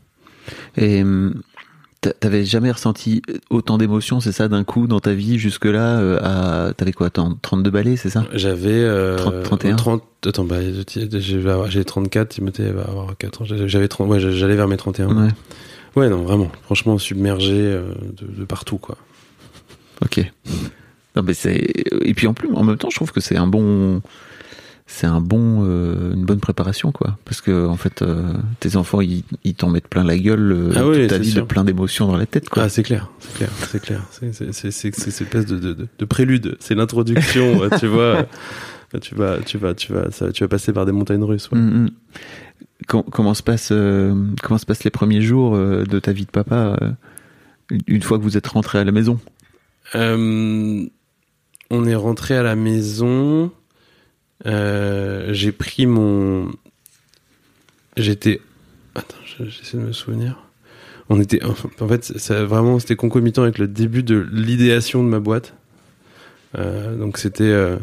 Et hum, t'avais jamais ressenti autant d'émotions, c'est ça, d'un coup dans ta vie jusque-là euh, à T'avais quoi, attends, 32 balais, c'est ça? J'avais euh, 30, 31. 30 attends, bah, j'ai j'ai 34, Timothée va avoir 4 ans. J'avais 30, ouais, j'allais vers mes 31. Ouais. Ouais, non, vraiment, franchement, submergé euh, de, de partout, quoi. Ok. Non, mais c'est et puis en plus en même temps, je trouve que c'est un bon c'est un bon euh, une bonne préparation quoi parce que en fait euh, tes enfants ils ils t'en mettent plein la gueule euh, Ah toute oui, de plein d'émotions dans la tête quoi. Ah, c'est clair, c'est clair, c'est clair. C'est cette espèce de de, de, de prélude. C'est l'introduction, euh, tu vois. Tu vas, tu vas, tu vas, ça, tu vas passer par des montagnes russes. Ouais. Mm, mm. Com- comment se passe comment se passent les premiers jours de ta vie de papa une- fois que vous êtes rentré à la maison? On est rentré à la maison. Euh, j'ai pris mon. J'étais. Attends, je- j'essaie de me souvenir. On était. En fait, ça vraiment, c'était concomitant avec le début de l'idéation de ma boîte. Euh, donc c'était. euh,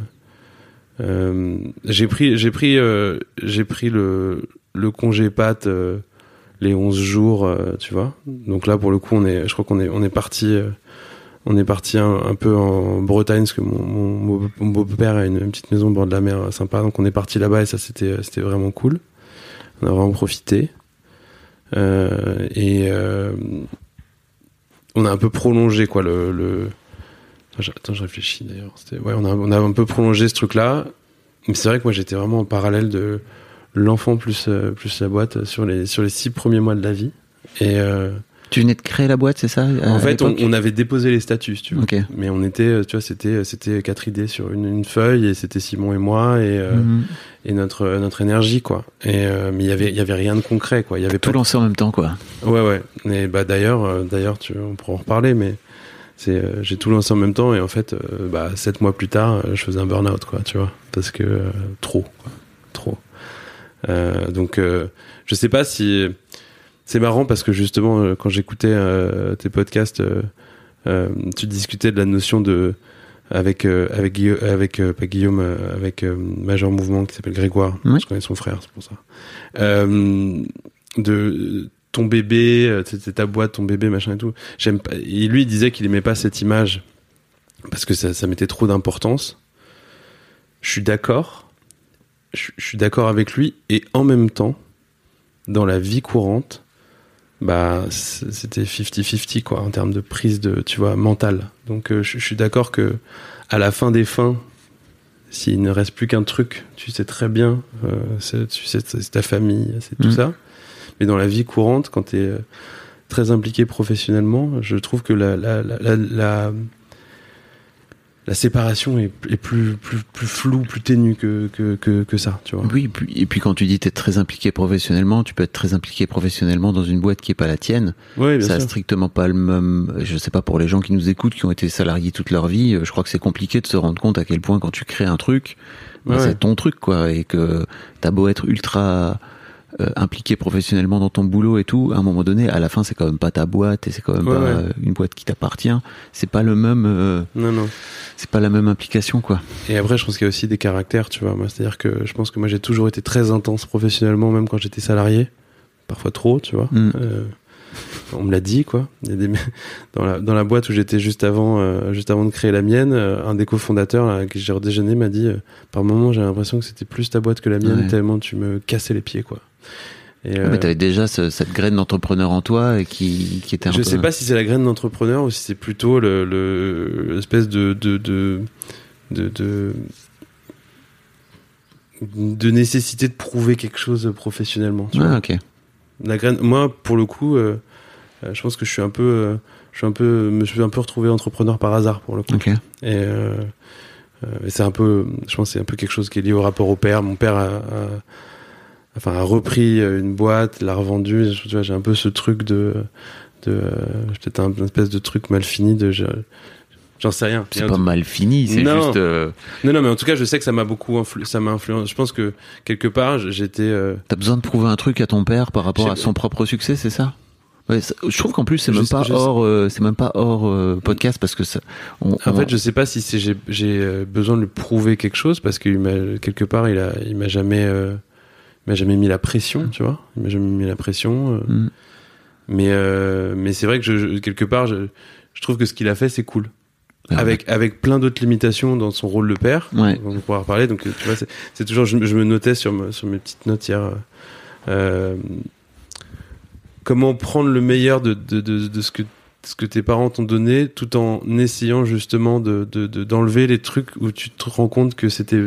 j'ai pris, j'ai pris, j'ai pris le congé pâte les 11 jours, tu vois. Donc là, pour le coup, on est, je crois qu'on est, on est parti. Euh, on est parti un, peu en Bretagne parce que mon, beau-père a une, petite maison au bord de la mer euh, sympa, donc on est parti là-bas et ça c'était c'était vraiment cool. On a vraiment profité Euh, et euh, on a un peu prolongé quoi le. Attends, je- réfléchis d'ailleurs. Ouais, on a on a un peu prolongé ce truc-là, mais c'est vrai que moi j'étais vraiment en parallèle de l'enfant plus euh, plus la boîte sur les sur les six premiers mois de la vie et euh, tu venais de créer la boîte c'est ça à en fait, on, avait déposé les statuts, tu. Ok. Mais on était, euh, tu vois, c'était, c'était quatre idées sur une, une feuille et c'était Simon et moi et, euh, Mhm. et notre, notre énergie, quoi. Et, euh, mais il y avait, il y avait rien de concret, quoi. Il y avait tout pas. lancé en même temps quoi Ouais, ouais. Et bah, d'ailleurs, euh, d'ailleurs, tu, on pourra en reparler, mais c'est, euh, j'ai tout lancé en même temps et en fait, euh, bah, sept mois plus tard, euh, je faisais un burn-out, quoi, tu vois. Parce que, euh, trop, quoi. Trop. Euh, donc, euh, je sais pas si, c'est marrant parce que justement, euh, quand j'écoutais euh, tes podcasts, euh, tu discutais de la notion de avec avec Guillaume, avec pas Guillaume, avec Major Mouvement qui s'appelle Grégoire. Oui. Je connais son frère, c'est pour ça. De ton bébé, c'est ta boîte, ton bébé, machin et tout. J'aime pas. Et lui, il disait qu'il aimait pas cette image parce que ça, ça mettait trop d'importance. Je suis d'accord. Je, je suis d'accord avec lui et en même temps, dans la vie courante, bah c'était 50-50 quoi en termes de prise de tu vois mentale donc euh, je, je suis d'accord que à la fin des fins s'il ne reste plus qu'un truc tu sais très bien euh, c'est tu sais c'est ta famille c'est tout Mhm. ça mais dans la vie courante quand tu es très impliqué professionnellement je trouve que la la, la, la, la- séparation est, est plus, plus, plus floue, plus ténue que, que, que, que ça, tu vois. Oui, et puis, et puis quand tu dis t'es très impliqué professionnellement, tu peux être très impliqué professionnellement dans une boîte qui est pas la tienne. Oui, bien ça a strictement pas le même. Je sais pas pour les gens qui nous écoutent, qui ont été salariés toute leur vie, euh, je crois que c'est compliqué de se rendre compte à quel point quand tu crées un truc, bah, c'est ton truc quoi, et que t'as beau être ultra euh, impliqué professionnellement dans ton boulot et tout, à un moment donné, à la fin, c'est quand même pas ta boîte et c'est quand même Ouais, pas ouais. euh, une boîte qui t'appartient. C'est pas le même, euh, Non, non. c'est pas la même implication quoi. Et après, je pense qu'il y a aussi des caractères, tu vois. C'est-à-dire que je pense que moi, j'ai toujours été très intense professionnellement, même quand j'étais salarié. Parfois trop, tu vois. Mm. Euh, on me l'a dit, quoi. Il y a des... dans, la, dans la boîte où j'étais juste avant, juste avant de créer la mienne, un des cofondateurs là, qui j'ai redéjeuné m'a dit, par moment, j'ai l'impression que c'était plus ta boîte que la mienne, Ouais. tellement tu me cassais les pieds, quoi. Et, Ouais, Mais euh, t'avais déjà ce- cette graine d'entrepreneur en toi et qui, qui était un je peu... sais pas si c'est la graine d'entrepreneur ou si c'est plutôt le, le- l'espèce de de, de, de, de de nécessité de prouver quelque chose professionnellement. Tu Ah, vois. ok. La graine, moi, pour le coup, euh, euh, je pense que je suis un peu, euh, je suis un peu, me suis un peu retrouvé entrepreneur par hasard pour le coup. Ok. Et, et c'est un peu, je pense, c'est un peu quelque chose qui est lié au rapport au père. Mon père a, a- enfin, a repris euh, une boîte, l'a revendue. Tu vois, j'ai un peu ce truc de, de, euh, peut-être un espèce de truc mal fini de, je- j'en sais rien. C'est pas mal fini, c'est juste... euh, Non, non, mais en tout cas, je sais que ça m'a beaucoup influ- ça m'a influencé. Je pense que quelque part, j'étais, euh, T'as besoin de prouver un truc à ton père par rapport à son propre succès, c'est ça? Ouais, ça- je trouve qu'en plus c'est même pas hors, euh, c'est même pas hors euh, podcast parce que ça. On, En on- fait, je sais pas si c'est j'ai besoin de lui prouver quelque chose parce m'a quelque part il a il m'a jamais euh, m'a jamais mis la pression, tu vois. Il m'a jamais mis la pression. euh, Mm. Mais euh, mais c'est vrai que je, quelque part je, je trouve que ce qu'il a fait c'est cool. Ah ouais. avec avec plein d'autres limitations dans son rôle de père. Ouais. On va pouvoir parler. Donc tu vois c'est toujours je, me- je me notais sur me- sur mes petites notes hier. euh, comment prendre le meilleur de, de, de, de ce que ce que tes parents t'ont donné tout en essayant justement de de- de- d'enlever les trucs où tu te rends compte que c'était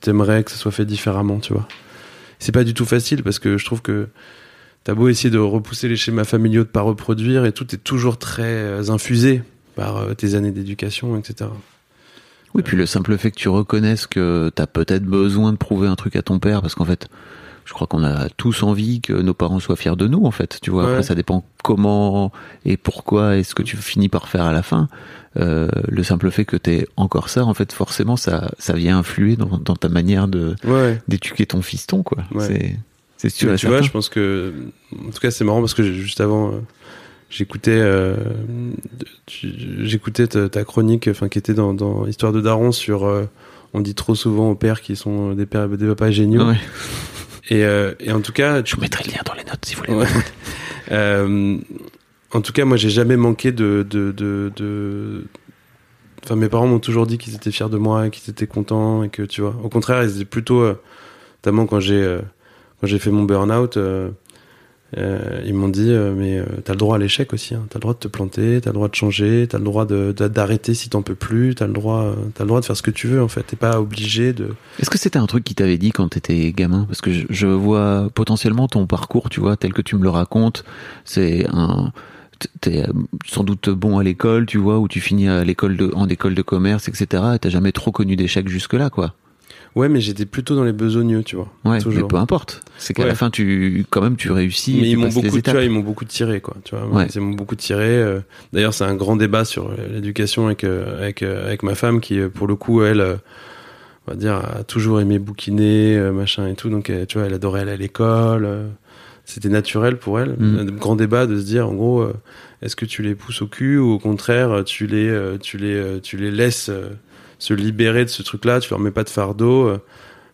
t'aimerais que ça soit fait différemment tu vois c'est pas du tout facile parce que je trouve que t'as beau essayer de repousser les schémas familiaux de pas reproduire et tout est toujours très euh, infusé par euh, tes années d'éducation etc Oui, puis le simple fait que tu reconnaisses que t'as peut-être besoin de prouver un truc à ton père, parce qu'en fait, je crois qu'on a tous envie que nos parents soient fiers de nous, en fait. Tu vois, Ouais. après, ça dépend comment et pourquoi et ce que tu finis par faire à la fin. Euh, le simple fait que t'aies encore ça, en fait, forcément, ça, ça vient influer dans, dans ta manière de ouais d'éduquer ton fiston, quoi. Ouais. C'est, sûr. Et tu vois, je pense que, en tout cas, c'est marrant parce que juste avant, euh, j'écoutais, euh, tu- j'écoutais ta, ta chronique, enfin, qui était dans, dans Histoire de Daron sur, euh, on dit trop souvent aux pères qui sont des pères, des papas géniaux. Ouais. Et, euh, et en tout cas, Je vous mettrai le lien dans les notes si vous voulez. Ouais. Euh, en tout cas, moi, j'ai jamais manqué de, de, de, de- Enfin, mes parents m'ont toujours dit qu'ils étaient fiers de moi et qu'ils étaient contents et que, tu vois, au contraire, ils étaient plutôt, euh, notamment quand j'ai, euh, quand j'ai fait mon burn-out, euh, ils m'ont dit, euh, mais euh, t'as le droit à l'échec aussi, hein. t'as le droit de te planter, t'as le droit de changer, t'as le droit de, de- d'arrêter si t'en peux plus, t'as le droit, t'as le droit de faire ce que tu veux, en fait, t'es pas obligé de. Est-ce que c'était un truc qui t'avait dit quand t'étais gamin? Parce que je, vois potentiellement ton parcours, tu vois, tel que tu me le racontes. C'est un. T'es sans doute bon à l'école, tu vois, où tu finis à l'école de, en école de commerce, etc. Et t'as jamais trop connu d'échecs jusque-là, quoi. Ouais, mais j'étais plutôt dans les besogneux, tu vois. Ouais, toujours. mais peu importe. C'est qu'à Ouais. la fin, tu, quand même, tu réussis. Mais ils m'ont beaucoup, tu vois, ils m'ont beaucoup tiré, quoi. Tu vois, Ouais. ils m'ont beaucoup tiré. euh. D'ailleurs, c'est un grand débat sur l'éducation avec euh, avec euh, avec ma femme qui, pour le coup, elle, on va dire, a toujours aimé bouquiner, machin et tout. Donc, tu vois, elle adorait aller à l'école. C'était naturel pour elle. Mm. Un grand débat de se dire, en gros, est-ce que tu les pousses au cul ou au contraire, tu les tu les tu les laisses se libérer de ce truc-là. Tu leur mets pas de fardeau. euh.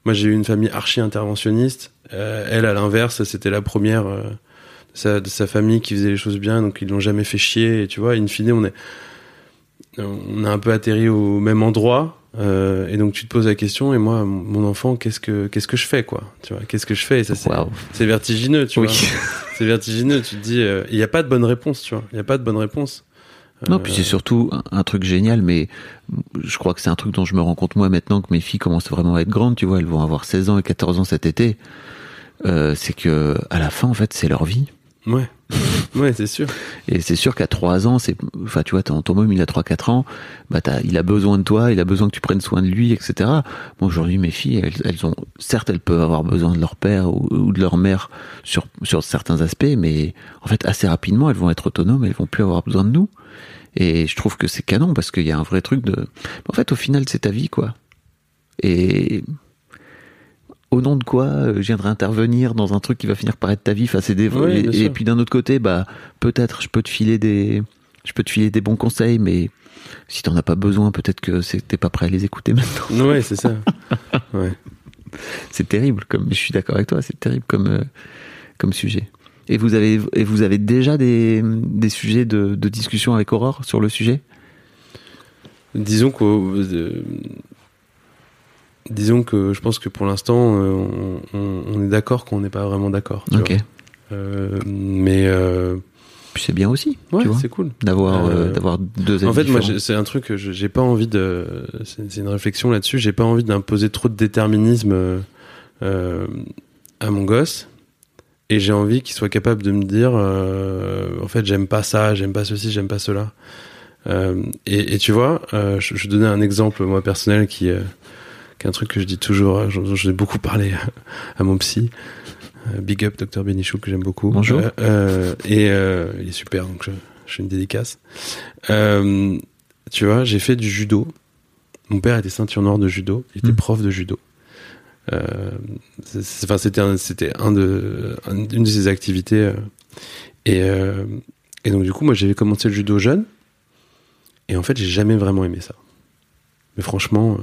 Moi, j'ai eu une famille archi interventionniste. Euh, elle, à l'inverse, c'était la première euh, de, sa, de sa famille qui faisait les choses bien, donc ils l'ont jamais fait chier. Et tu vois, in fine, on est, on a un peu atterri au même endroit. euh, et donc tu te poses la question. Et moi, mon- enfant, qu'est-ce que qu'est-ce que je fais, quoi Tu vois, qu'est-ce que je fais Et ça, c'est vertigineux, tu Oui. vois. C'est vertigineux. Tu te dis, il n'y a pas de bonne réponse, tu vois. Il n'y a pas de bonne réponse. Non, Euh, puis c'est surtout un, un truc génial, mais je crois que c'est un truc dont je me rends compte moi maintenant que mes filles commencent vraiment à être grandes, tu vois, elles vont avoir 16 ans et 14 ans cet été. Euh, c'est que à la fin, en fait, c'est leur vie. Ouais, ouais, c'est sûr. Et c'est sûr qu'à 3 ans, c'est, enfin, tu vois, ton, ton môme, il a 3-4 ans, bah, il a besoin de toi, il a besoin que tu prennes soin de lui, etc. Moi, aujourd'hui, mes filles, elles, elles ont, certes, elles peuvent avoir besoin de leur père ou, ou de leur mère sur, sur certains aspects, mais en fait, assez rapidement, elles vont être autonomes, elles vont plus avoir besoin de nous. Et je trouve que c'est canon parce qu'il y a un vrai truc de, en fait, au final, c'est ta vie, quoi. Et, au nom de quoi euh, je viendrai intervenir dans un truc qui va finir par être ta vie enfin, c'est des... Et, puis d'un autre côté bah peut-être je peux te filer des je peux te filer des bons conseils mais si t'en as pas besoin peut-être que t'es pas prêt à les écouter maintenant Ouais, c'est ça. Ouais. c'est terrible comme je suis d'accord avec toi c'est terrible comme euh, comme sujet et vous avez et vous avez déjà des, des sujets de, de discussion avec Aurore sur le sujet? Disons que, disons que je pense que pour l'instant, euh, on, on- on est d'accord qu'on n'est pas vraiment d'accord. ok. Euh, mais euh, puis c'est bien aussi ouais, c'est cool. d'avoir euh, d'avoir deux En avis fait, moi, différents. c'est un truc que je- j'ai pas envie de. C'est une réflexion là-dessus. J'ai pas envie d'imposer trop de déterminisme à mon gosse. Et j'ai envie qu'il soit capable de me dire, en fait, j'aime pas ça, j'aime pas ceci, j'aime pas cela. Et, et tu vois, je, je donnais un exemple moi personnel qui, qui est un truc que je dis toujours. euh, J'en j'en ai beaucoup parlé à mon psy. Euh, Big up, docteur Benichou, que j'aime beaucoup. Bonjour. Euh, euh, et euh, il est super, donc je, je fais une dédicace. Euh, tu vois, j'ai fait du judo. Mon père était ceinture noire de judo. Il était Mm. prof de judo. Enfin, c'était un, c'était un de, un- une de ses activités. et, et donc du coup, moi, j'avais commencé le judo jeune. Et en fait, j'ai jamais vraiment aimé ça. Mais franchement,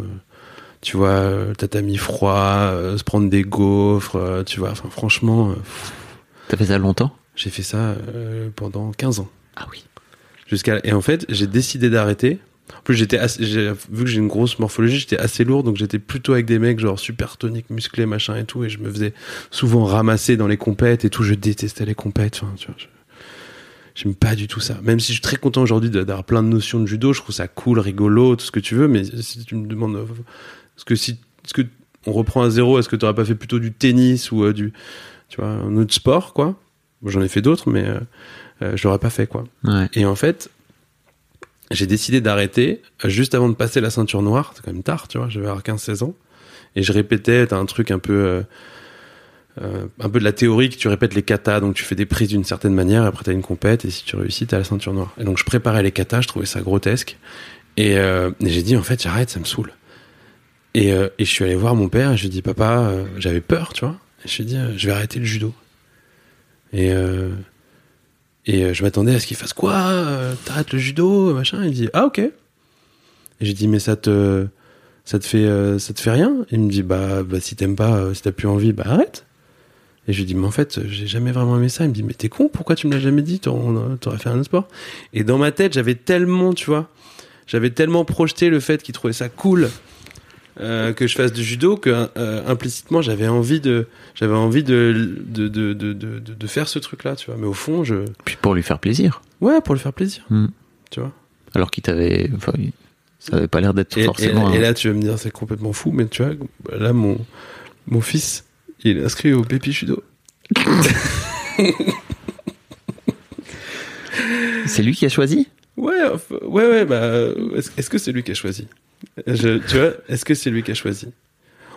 tu vois, euh, tatami froid, euh, se prendre des gaufres, euh, tu vois. Enfin, franchement, t'as fait ça longtemps j'ai fait ça pendant 15 ans. ah oui Jusqu'à et en fait, j'ai décidé d'arrêter. En plus, j'étais vu que j'ai une grosse morphologie, j'étais assez lourd, donc j'étais plutôt avec des mecs genre super toniques, musclés, machin et tout, et je me faisais souvent ramasser dans les compètes et tout. Je détestais les compètes. Enfin, tu vois, j'aime pas du tout ça. Même si je suis très content aujourd'hui d'avoir plein de notions de judo, je trouve ça cool, rigolo, tout ce que tu veux. Mais si tu me demandes, est-ce que si, est-ce que on reprend à zéro, est-ce que tu aurais pas fait plutôt du tennis ou euh, du, tu vois, un autre sport, quoi? Bon, J'en ai fait d'autres, mais euh, euh, je l'aurais pas fait, quoi. ouais Et en fait, j'ai décidé d'arrêter euh, juste avant de passer la ceinture noire. C'est quand même tard, tu vois. J'avais 15-16 ans. Et je répétais, t'as un truc un peu, euh, un peu de la théorie que tu répètes les katas, donc tu fais des prises d'une certaine manière, après t'as une compète, et si tu réussis, t'as la ceinture noire. Et donc je préparais les katas, je trouvais ça grotesque. Et, euh, et j'ai dit, en fait, j'arrête, ça me saoule. Et, euh, et je suis allé voir mon père, et je lui ai dit, papa, euh, j'avais peur, tu vois. Je lui ai dit, euh, je vais arrêter le judo. Et, je m'attendais à ce qu'il fasse quoi T'arrêtes le judo, machin. Il dit, ah ok. Et j'ai dit, mais ça te, ça te fait, ça te fait rien? Il me dit, bah, bah si t'aimes pas, si t'as plus envie, bah arrête. Et je lui dis, mais en fait, j'ai jamais vraiment aimé ça. Il me dit, mais t'es con, pourquoi tu me l'as jamais dit? T'aurais fait un autre sport. Et dans ma tête, j'avais tellement, tu vois, j'avais tellement projeté le fait qu'il trouvait ça cool euh, que je fasse du judo que euh, implicitement j'avais envie de, j'avais envie de de, de, de, de, de faire ce truc-là, tu vois. Mais au fond, je, puis pour lui faire plaisir ouais, pour lui faire plaisir, Hmm. tu vois. alors qu'il t'avait enfin, ça avait pas l'air d'être forcément et- et là, tu vas me dire, c'est complètement fou, mais tu vois, là, mon, mon fils, il est inscrit au Pépi Judo. c'est lui qui a choisi? Ouais, ouais, ouais, bah, est-ce est-ce que c'est lui qui a choisi? Je- Tu vois, est-ce que c'est lui qui a choisi?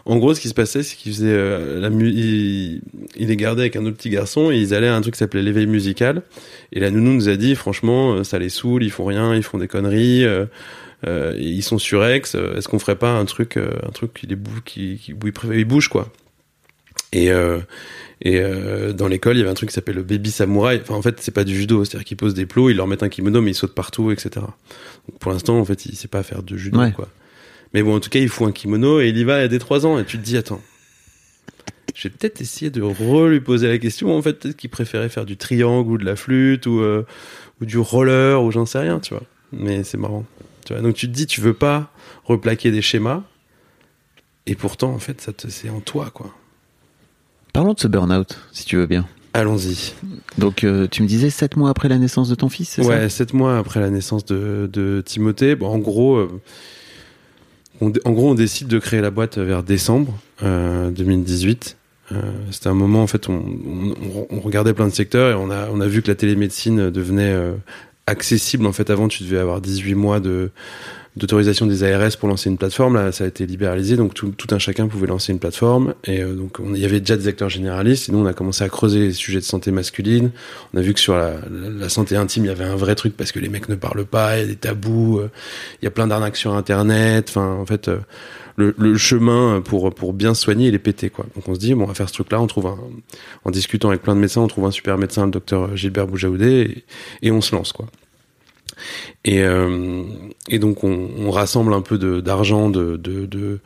En gros, ce qui se passait, c'est qu'il faisait euh, la mu il, les gardait avec un autre petit garçon et ils allaient à un truc qui s'appelait l'éveil musical. Et la nounou nous a dit, franchement, euh, ça les saoule, ils font rien, ils font des conneries, euh, ils sont surex. euh, Est-ce qu'on ferait pas un truc, un truc qui les bouge, qui, qui, où ils, quoi Et et dans l'école, il y avait un truc qui s'appelle le baby samouraï. Enfin, en fait, c'est pas du judo, c'est-à-dire qu'ils posent des plots, ils leur mettent un kimono, mais ils sautent partout, etc. Donc, pour l'instant, en fait, il sait pas faire de judo, Ouais. quoi. Mais bon, en tout cas, il faut un kimono et il y va à des 3 ans. Et tu te dis, attends, je vais peut-être essayer de re-lui poser la question. En fait, peut-être qu'il préférait faire du triangle ou de la flûte ou, euh, ou du roller ou j'en sais rien, tu vois. Mais c'est marrant. Tu vois. Donc tu te dis, tu veux pas replaquer des schémas. Et pourtant, en fait, ça te, c'est en toi, quoi. Parlons de ce burn-out, si tu veux bien. Allons-y. Donc, euh, tu me disais sept mois après la naissance de ton fils, c'est Ouais, sept mois après la naissance de, de Timothée. Bon, en gros, euh, on, en gros, on décide de créer la boîte vers décembre euh, 2018. Euh, c'était un moment en fait on, on, on, regardait plein de secteurs et on a on a vu que la télémédecine devenait accessible en fait avant tu devais avoir 18 mois de d'autorisation des ARS pour lancer une plateforme. Là, ça a été libéralisé, donc tout, tout un chacun pouvait lancer une plateforme. Et euh, donc, il y avait déjà des acteurs généralistes. Et nous, on a commencé à creuser les sujets de santé masculine. On a vu que sur la, la, santé intime, il y avait un vrai truc parce que les mecs ne parlent pas, il y a des tabous, euh, il y a plein d'arnaques sur Internet. Enfin, en fait. Euh, le, le, chemin pour pour bien soigner il est pété quoi donc on se dit bon on va faire ce truc là on trouve un en discutant avec plein de médecins on trouve un super médecin le docteur Gilbert Boujaoudé et, et on se lance quoi et, euh, et donc on, rassemble un peu d'argent de,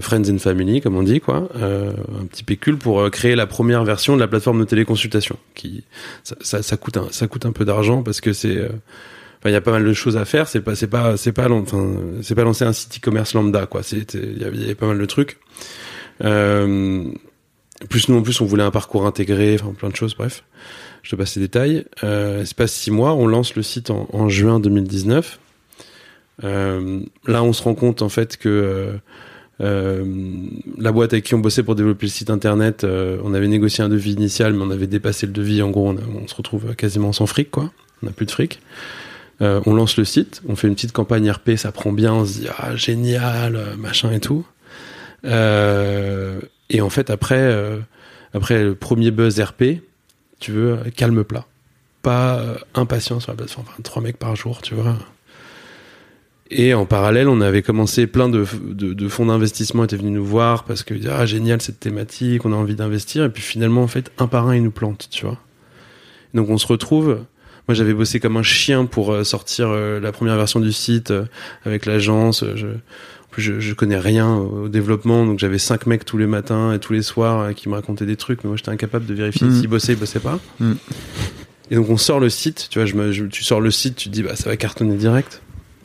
friends and family, comme on dit, quoi, euh, un petit pécule pour euh, créer la première version de la plateforme de téléconsultation. Qui ça, coûte un, ça coûte un peu d'argent parce que c'est Enfin, il y a pas mal de choses à faire. C'est pas, c'est pas, c'est pas, lancer un site e-commerce lambda, quoi. C'est, il y, avait pas mal de trucs. Plus nous en plus, on voulait un parcours intégré, enfin plein de choses. Bref je te passe les détails. Euh, c'est pas six mois, on lance le site en, juin 2019. Euh, là, on se rend compte en fait que euh, euh, la boîte avec qui on bossait pour développer le site internet, euh, on avait négocié un devis initial, mais on avait dépassé le devis. En gros, on, se retrouve quasiment sans fric, quoi. On n'a plus de fric. On lance le site, on fait une petite campagne RP, ça prend bien, on se dit ah génial, machin et tout. et en fait, après, après le premier buzz RP, tu veux, calme plat. Pas euh, impatient sur la plateforme. Enfin, trois mecs par jour, tu vois. Et en parallèle, on avait commencé plein de, fonds d'investissement étaient venus nous voir parce que ah génial cette thématique, on a envie d'investir. Et puis finalement, en fait, un par un, ils nous plantent, tu vois. Donc on se retrouve. Moi, j'avais bossé comme un chien pour euh, sortir euh, la première version du site avec l'agence. Je, je connais rien au développement, donc j'avais cinq mecs tous les matins et tous les soirs euh, qui me racontaient des trucs, mais moi j'étais incapable de vérifier mm. s'ils bossaient, ils bossaient pas. Mm. Et donc on sort le site, tu vois, je me, tu sors le site, tu te dis bah ça va cartonner direct.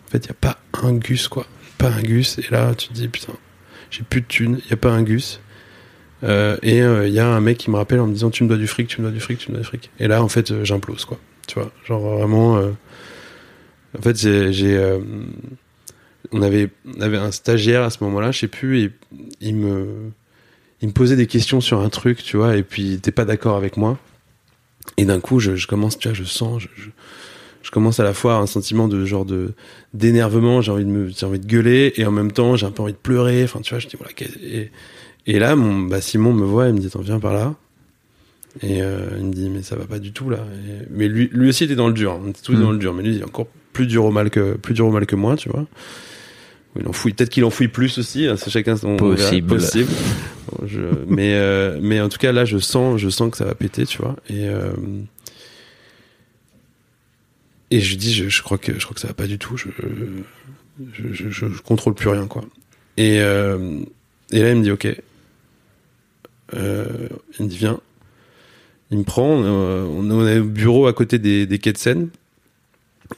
En fait, il y a pas un gus quoi, pas un gus. Et là, tu te dis putain, j'ai plus de thunes, il y a pas un gus. Euh, et il euh, y a un mec qui me rappelle en me disant tu me dois du fric, tu me dois du fric, tu me dois du fric. Et là, en fait, euh, j'implose quoi. Tu vois, genre vraiment. en fait, j'ai on avait, on avait un stagiaire à ce moment-là, je sais plus, et il me, il me posait des questions sur un truc, tu vois, et puis il était pas d'accord avec moi. Et d'un coup, je, je, commence, tu vois, je sens, je, je, je, commence à la fois un sentiment de genre de d'énervement, j'ai envie de me, j'ai envie de gueuler, et en même temps, j'ai un peu envie de pleurer. Enfin, tu vois, je dis voilà. Et, et là, mon, bah, Simon me voit, il me dit, attends, viens par là. Et euh, il me dit, mais ça va pas du tout là. mais lui, lui aussi était dans le dur, hein. on était tous mmh. dans le dur, mais lui, il est encore plus dur au mal que, plus dur au mal que moi, tu vois. Il peut-être qu'il enfouit plus aussi. Hein, c'est chacun son possible. possible. je, mais euh, mais en tout cas là, je sens, je sens que ça va péter, tu vois. Et euh, et je dis, je, je, crois que je crois que ça va pas du tout. Je je, je, je contrôle plus rien, quoi. Et euh, et là, il me dit, ok. Euh, il me dit, viens. Il me prend. on, on est au bureau à côté des, des quais de Seine.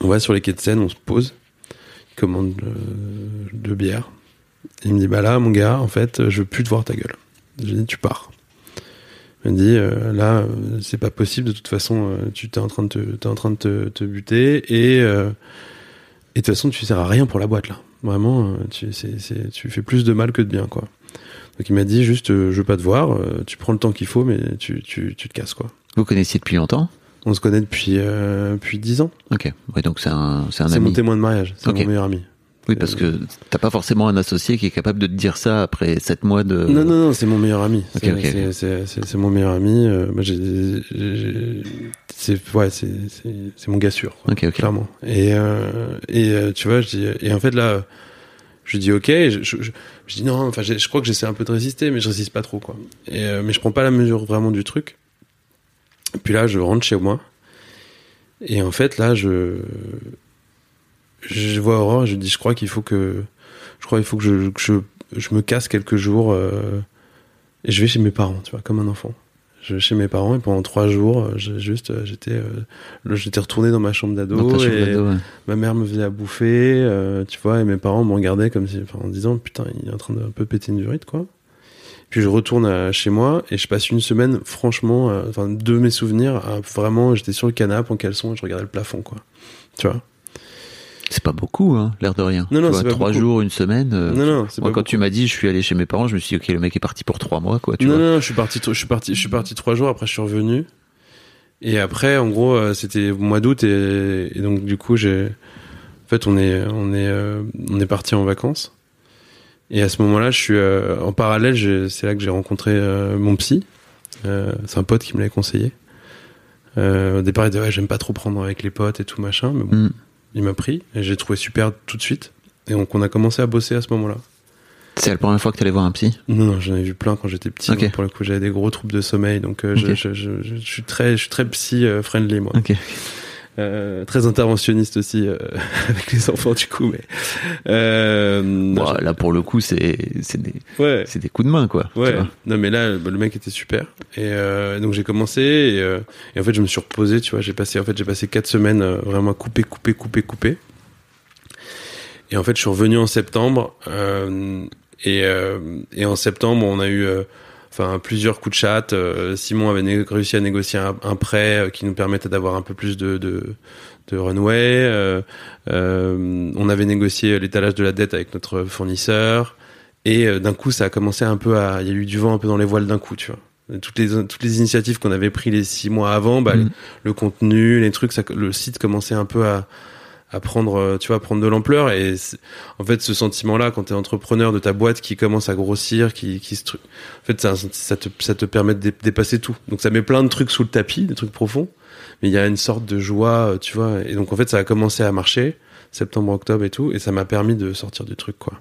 On va sur les quais de Seine, on se pose commande euh, de bière. Il me dit bah là mon gars en fait je veux plus te voir ta gueule. J'ai dit tu pars. Il me dit euh, là euh, c'est pas possible de toute façon tu t'es en train de te, es en train de te, te buter et et de toute façon tu sers à rien pour la boîte là. Vraiment tu tu fais plus de mal que de bien quoi. Donc il m'a dit juste je veux pas te voir, tu prends le temps qu'il faut mais tu, tu, tu te casses quoi. Vous connaissiez depuis longtemps? On se connaît depuis euh, depuis dix ans. Ok. Ouais, donc c'est un c'est un ami. C'est mon témoin de mariage. C'est mon meilleur ami. Oui, parce que t'as pas forcément un associé qui est capable de te dire ça après sept mois de. Non, non, non, c'est mon meilleur ami. Okay, okay. C'est mon meilleur ami. Euh, c'est ouais, c'est c'est mon gars sûr. Quoi, okay, clairement. Et euh, et euh, tu vois, je dis et en fait là, je dis ok. Je, je, je, je dis non. Enfin, je, crois que j'essaie un peu de résister, mais je résiste pas trop quoi. Et euh, mais je prends pas la mesure vraiment du truc. Puis là, je rentre chez moi. Et en fait, là, je, je vois Aurore, je dis, je crois qu'il faut que, je crois qu'il faut que je, que je, je, me casse quelques jours, euh, et je vais chez mes parents, tu vois, comme un enfant. Je vais chez mes parents et pendant trois jours, euh, je, juste, euh, j'étais, euh, j'étais retourné dans ma chambre d'ado et ouais. ma mère me faisait à bouffer, euh, tu vois, et mes parents me regardaient comme si, enfin, en disant, putain, il est en train de un peu péter une durite, quoi. Puis je retourne à, chez moi et je passe une semaine, franchement, euh, enfin, de mes souvenirs, à, vraiment, j'étais sur le canapé en caleçon et je regardais le plafond, quoi. Tu vois? C'est pas beaucoup, hein, l'air de rien. Non, non, Tu vois, c'est pas trois beaucoup. jours, une semaine. euh, Non, non, c'est moi, pas quand tu m'as dit, je suis allé chez mes parents, je me suis dit, ok, le mec est parti pour trois mois, quoi. Tu non, vois. non, non, je suis parti, je suis parti, je suis parti trois jours. Après, je suis revenu. Et après, en gros, euh, c'était mois d'août et, et donc du coup, j'ai, en fait, on est, on est, euh, on est parti en vacances. Et à ce moment-là, je suis euh, en parallèle. C'est là que j'ai rencontré euh, mon psy. Euh, c'est un pote qui me l'avait conseillé. Au départ, il disait ouais, j'aime pas trop prendre avec les potes et tout machin, mais bon, Mm. il m'a pris et j'ai trouvé super tout de suite. Et donc, on a commencé à bosser à ce moment-là. C'est la première fois que tu allais voir un psy? Non, non, j'en ai vu plein quand j'étais petit. Pour le coup, j'avais des gros troubles de sommeil, donc je, Ok. je, je, je suis très, je suis très psy friendly moi. Ok. Euh, très interventionniste aussi euh, avec les enfants du coup, mais euh, non, Bon, là, pour le coup, c'est c'est des, ouais, c'est des coups de main, quoi. ouais. Non, mais là, bah, le mec était super. Et euh, donc j'ai commencé et, et en fait je me suis reposé, tu vois. J'ai passé, en fait, j'ai passé quatre semaines vraiment coupé, coupé, coupé, coupé. Et en fait, je suis revenu en septembre. et, et en septembre, on a eu enfin plusieurs coups de chat. Euh, Simon avait réussi à négocier un, un prêt euh, qui nous permettait d'avoir un peu plus de, de, de runway. Euh, euh, on avait négocié l'étalage de la dette avec notre fournisseur. Et d'un coup, ça a commencé un peu à... Il y a eu du vent un peu dans les voiles d'un coup, tu vois. Toutes les, toutes les initiatives qu'on avait prises les six mois avant, bah, Mhm. les- le contenu, les trucs, ça, le site commençait un peu à, à prendre, euh, tu vois, à prendre de l'ampleur. Et en fait, ce sentiment-là, quand tu es entrepreneur de ta boîte qui commence à grossir, qui, qui se, en fait, ça, ça, te, ça te permet de dé- dépasser tout. Donc, ça met plein de trucs sous le tapis, des trucs profonds. Mais il y a une sorte de joie, euh, tu vois. Et donc, en fait, ça a commencé à marcher, septembre, octobre et tout. Et ça m'a permis de sortir du truc, quoi.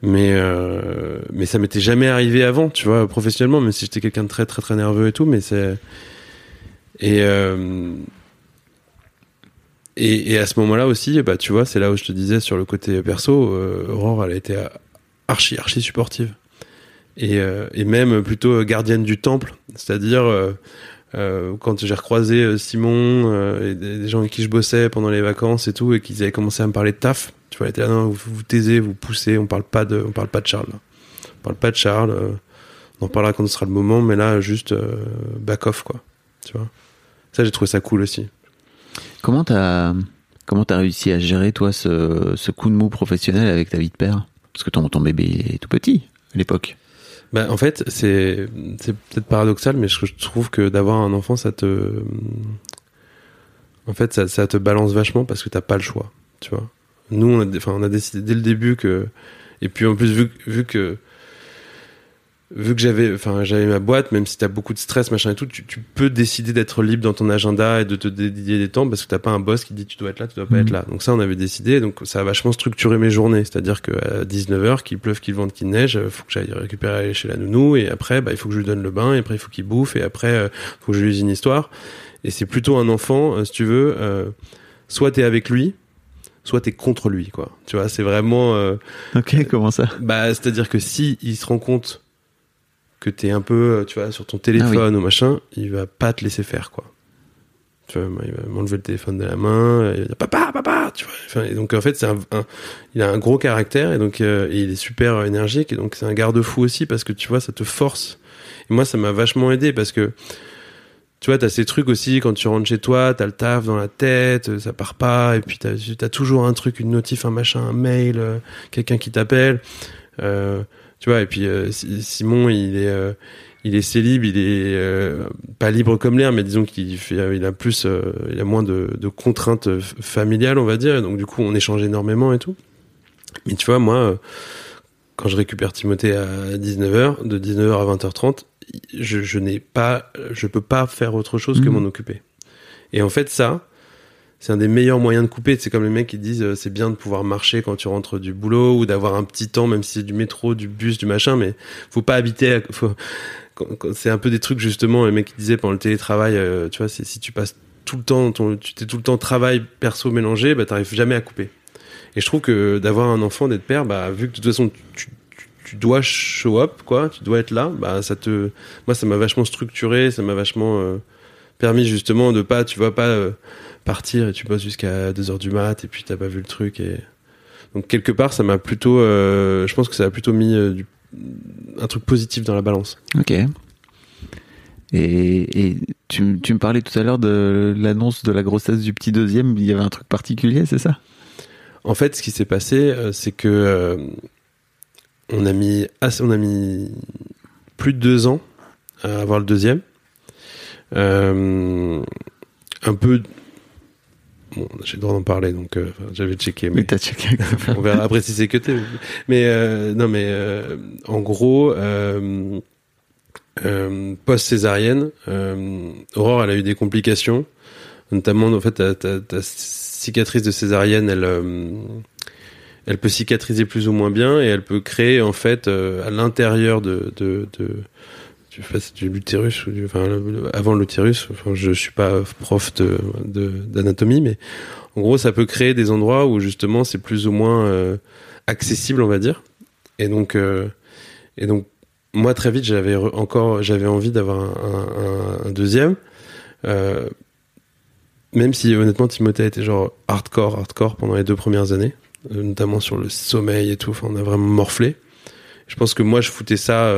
Mais, euh, mais ça m'était jamais arrivé avant, tu vois, professionnellement, même si j'étais quelqu'un de très, très, très nerveux et tout. Mais c'est. Et. Et, à ce moment-là aussi, bah, tu vois, c'est là où je te disais sur le côté perso, euh, Aurore, elle a été archi, archi supportive. Et, euh, et même plutôt gardienne du temple. C'est-à-dire, euh, euh, quand j'ai recroisé euh, Simon euh, et des, gens avec qui je bossais pendant les vacances et tout, et qu'ils avaient commencé à me parler de taf, tu vois, elle était là, non, vous vous taisez, vous poussez, on parle pas de, on parle pas de Charles. On parle pas de Charles, euh, on en parlera quand ce sera le moment, mais là, juste euh, back off, quoi. Tu vois? Ça, j'ai trouvé ça cool aussi. Comment t'as comment t'as réussi à gérer toi ce, ce coup de mou professionnel avec ta vie de père? Parce que ton, ton bébé est tout petit à l'époque. Bah, en fait, c'est c'est peut-être paradoxal, mais je, je trouve que d'avoir un enfant, ça te, en fait, ça, ça te balance vachement parce que t'as pas le choix, tu vois. Nous, on a, enfin, on a décidé dès le début que, et puis en plus vu, vu que vu que j'avais, enfin, j'avais ma boîte, même si t'as beaucoup de stress, machin et tout, tu, tu peux décider d'être libre dans ton agenda et de te dédier des temps parce que t'as pas un boss qui dit tu dois être là, tu dois pas Mhm. être là. Donc ça, on avait décidé, donc ça a vachement structuré mes journées. C'est-à-dire que à 19h, qu'il pleuve, qu'il vente, qu'il neige, euh, faut que j'aille récupérer chez la nounou et après, bah, il faut que je lui donne le bain et après, il faut qu'il bouffe et après, euh, faut que je lui dise une histoire. Et c'est plutôt un enfant, euh, si tu veux, euh, soit t'es avec lui, soit t'es contre lui, quoi. Tu vois, c'est vraiment, euh, Ok, comment ça? bah, c'est-à-dire que si il se rend compte que t'es un peu, euh, tu vois, sur ton téléphone ou machin, il va pas te laisser faire, quoi. Tu vois, il va m'enlever le téléphone de la main, et il va dire papa, papa, tu vois. Enfin, et donc en fait, c'est un, un- il a un gros caractère et donc euh, et il est super euh, énergique et donc c'est un garde-fou aussi parce que tu vois, ça te force. Et moi, ça m'a vachement aidé parce que tu vois, t'as ces trucs aussi quand tu rentres chez toi, t'as le taf dans la tête, euh, ça part pas, et puis t'as as toujours un truc, une notif, un machin, un mail, euh, quelqu'un qui t'appelle. Euh, tu vois, et puis euh, Si- Simon, il est, euh, il est célib, il est euh, pas libre comme l'air, mais disons qu'il fait, il a plus, euh, il a moins de, de contraintes euh, familiales, on va dire, et donc du coup, on échange énormément et tout. Mais tu vois, moi, euh, quand je récupère Timothée à 19h, de 19h à 20h30, je, je n'ai pas, je peux pas faire autre chose que Mhm. m'en occuper. Et en fait, ça, c'est un des meilleurs moyens de couper. C'est comme les mecs qui disent euh, c'est bien de pouvoir marcher quand tu rentres du boulot ou d'avoir un petit temps, même si c'est du métro, du bus, du machin, mais faut pas habiter. faut- c'est un peu des trucs justement, les mecs qui disaient pendant le télétravail, euh, tu vois, si tu passes tout le temps, ton, tu t'es tout le temps travail perso mélangé, bah t'arrives jamais à couper. Et je trouve que d'avoir un enfant, d'être père, bah vu que de toute façon tu, tu, tu dois show up, quoi, tu dois être là, bah ça te, moi ça m'a vachement structuré, ça m'a vachement euh, permis justement de pas, tu vois pas euh, partir et tu bosses jusqu'à 2 heures du mat et puis t'as pas vu le truc et donc quelque part ça m'a plutôt, euh, je pense que ça a plutôt mis euh, du, un truc positif dans la balance. Ok. Et, et tu, tu me parlais tout à l'heure de l'annonce de la grossesse du petit deuxième. Il y avait un truc particulier, c'est ça? En fait, ce qui s'est passé, euh, c'est que euh, on a mis assez- on a mis plus de deux ans à avoir le deuxième. Euh, un peu. Bon, j'ai le droit d'en parler, donc euh, j'avais checké. Mais Mais t'as checké. on verra après si c'est que t'es. Mais euh, non, mais euh, en gros, post césarienne, Aurore, elle a eu des complications, notamment en fait ta, ta- ta cicatrice de césarienne, elle, elle peut cicatriser plus ou moins bien et elle peut créer en fait à l'intérieur de, de, de je sais pas de l'utérus ou du, enfin avant l'utérus. Enfin, je suis pas prof de d'anatomie, mais en gros, ça peut créer des endroits où justement c'est plus ou moins euh, accessible, on va dire. Et donc, euh, et donc, moi très vite, j'avais re- encore, j'avais envie d'avoir un, deuxième. Euh, même si honnêtement Timothée était genre hardcore, hardcore pendant les deux premières années, notamment sur le sommeil et tout. On a vraiment morflé. Je pense que moi, je foutais ça.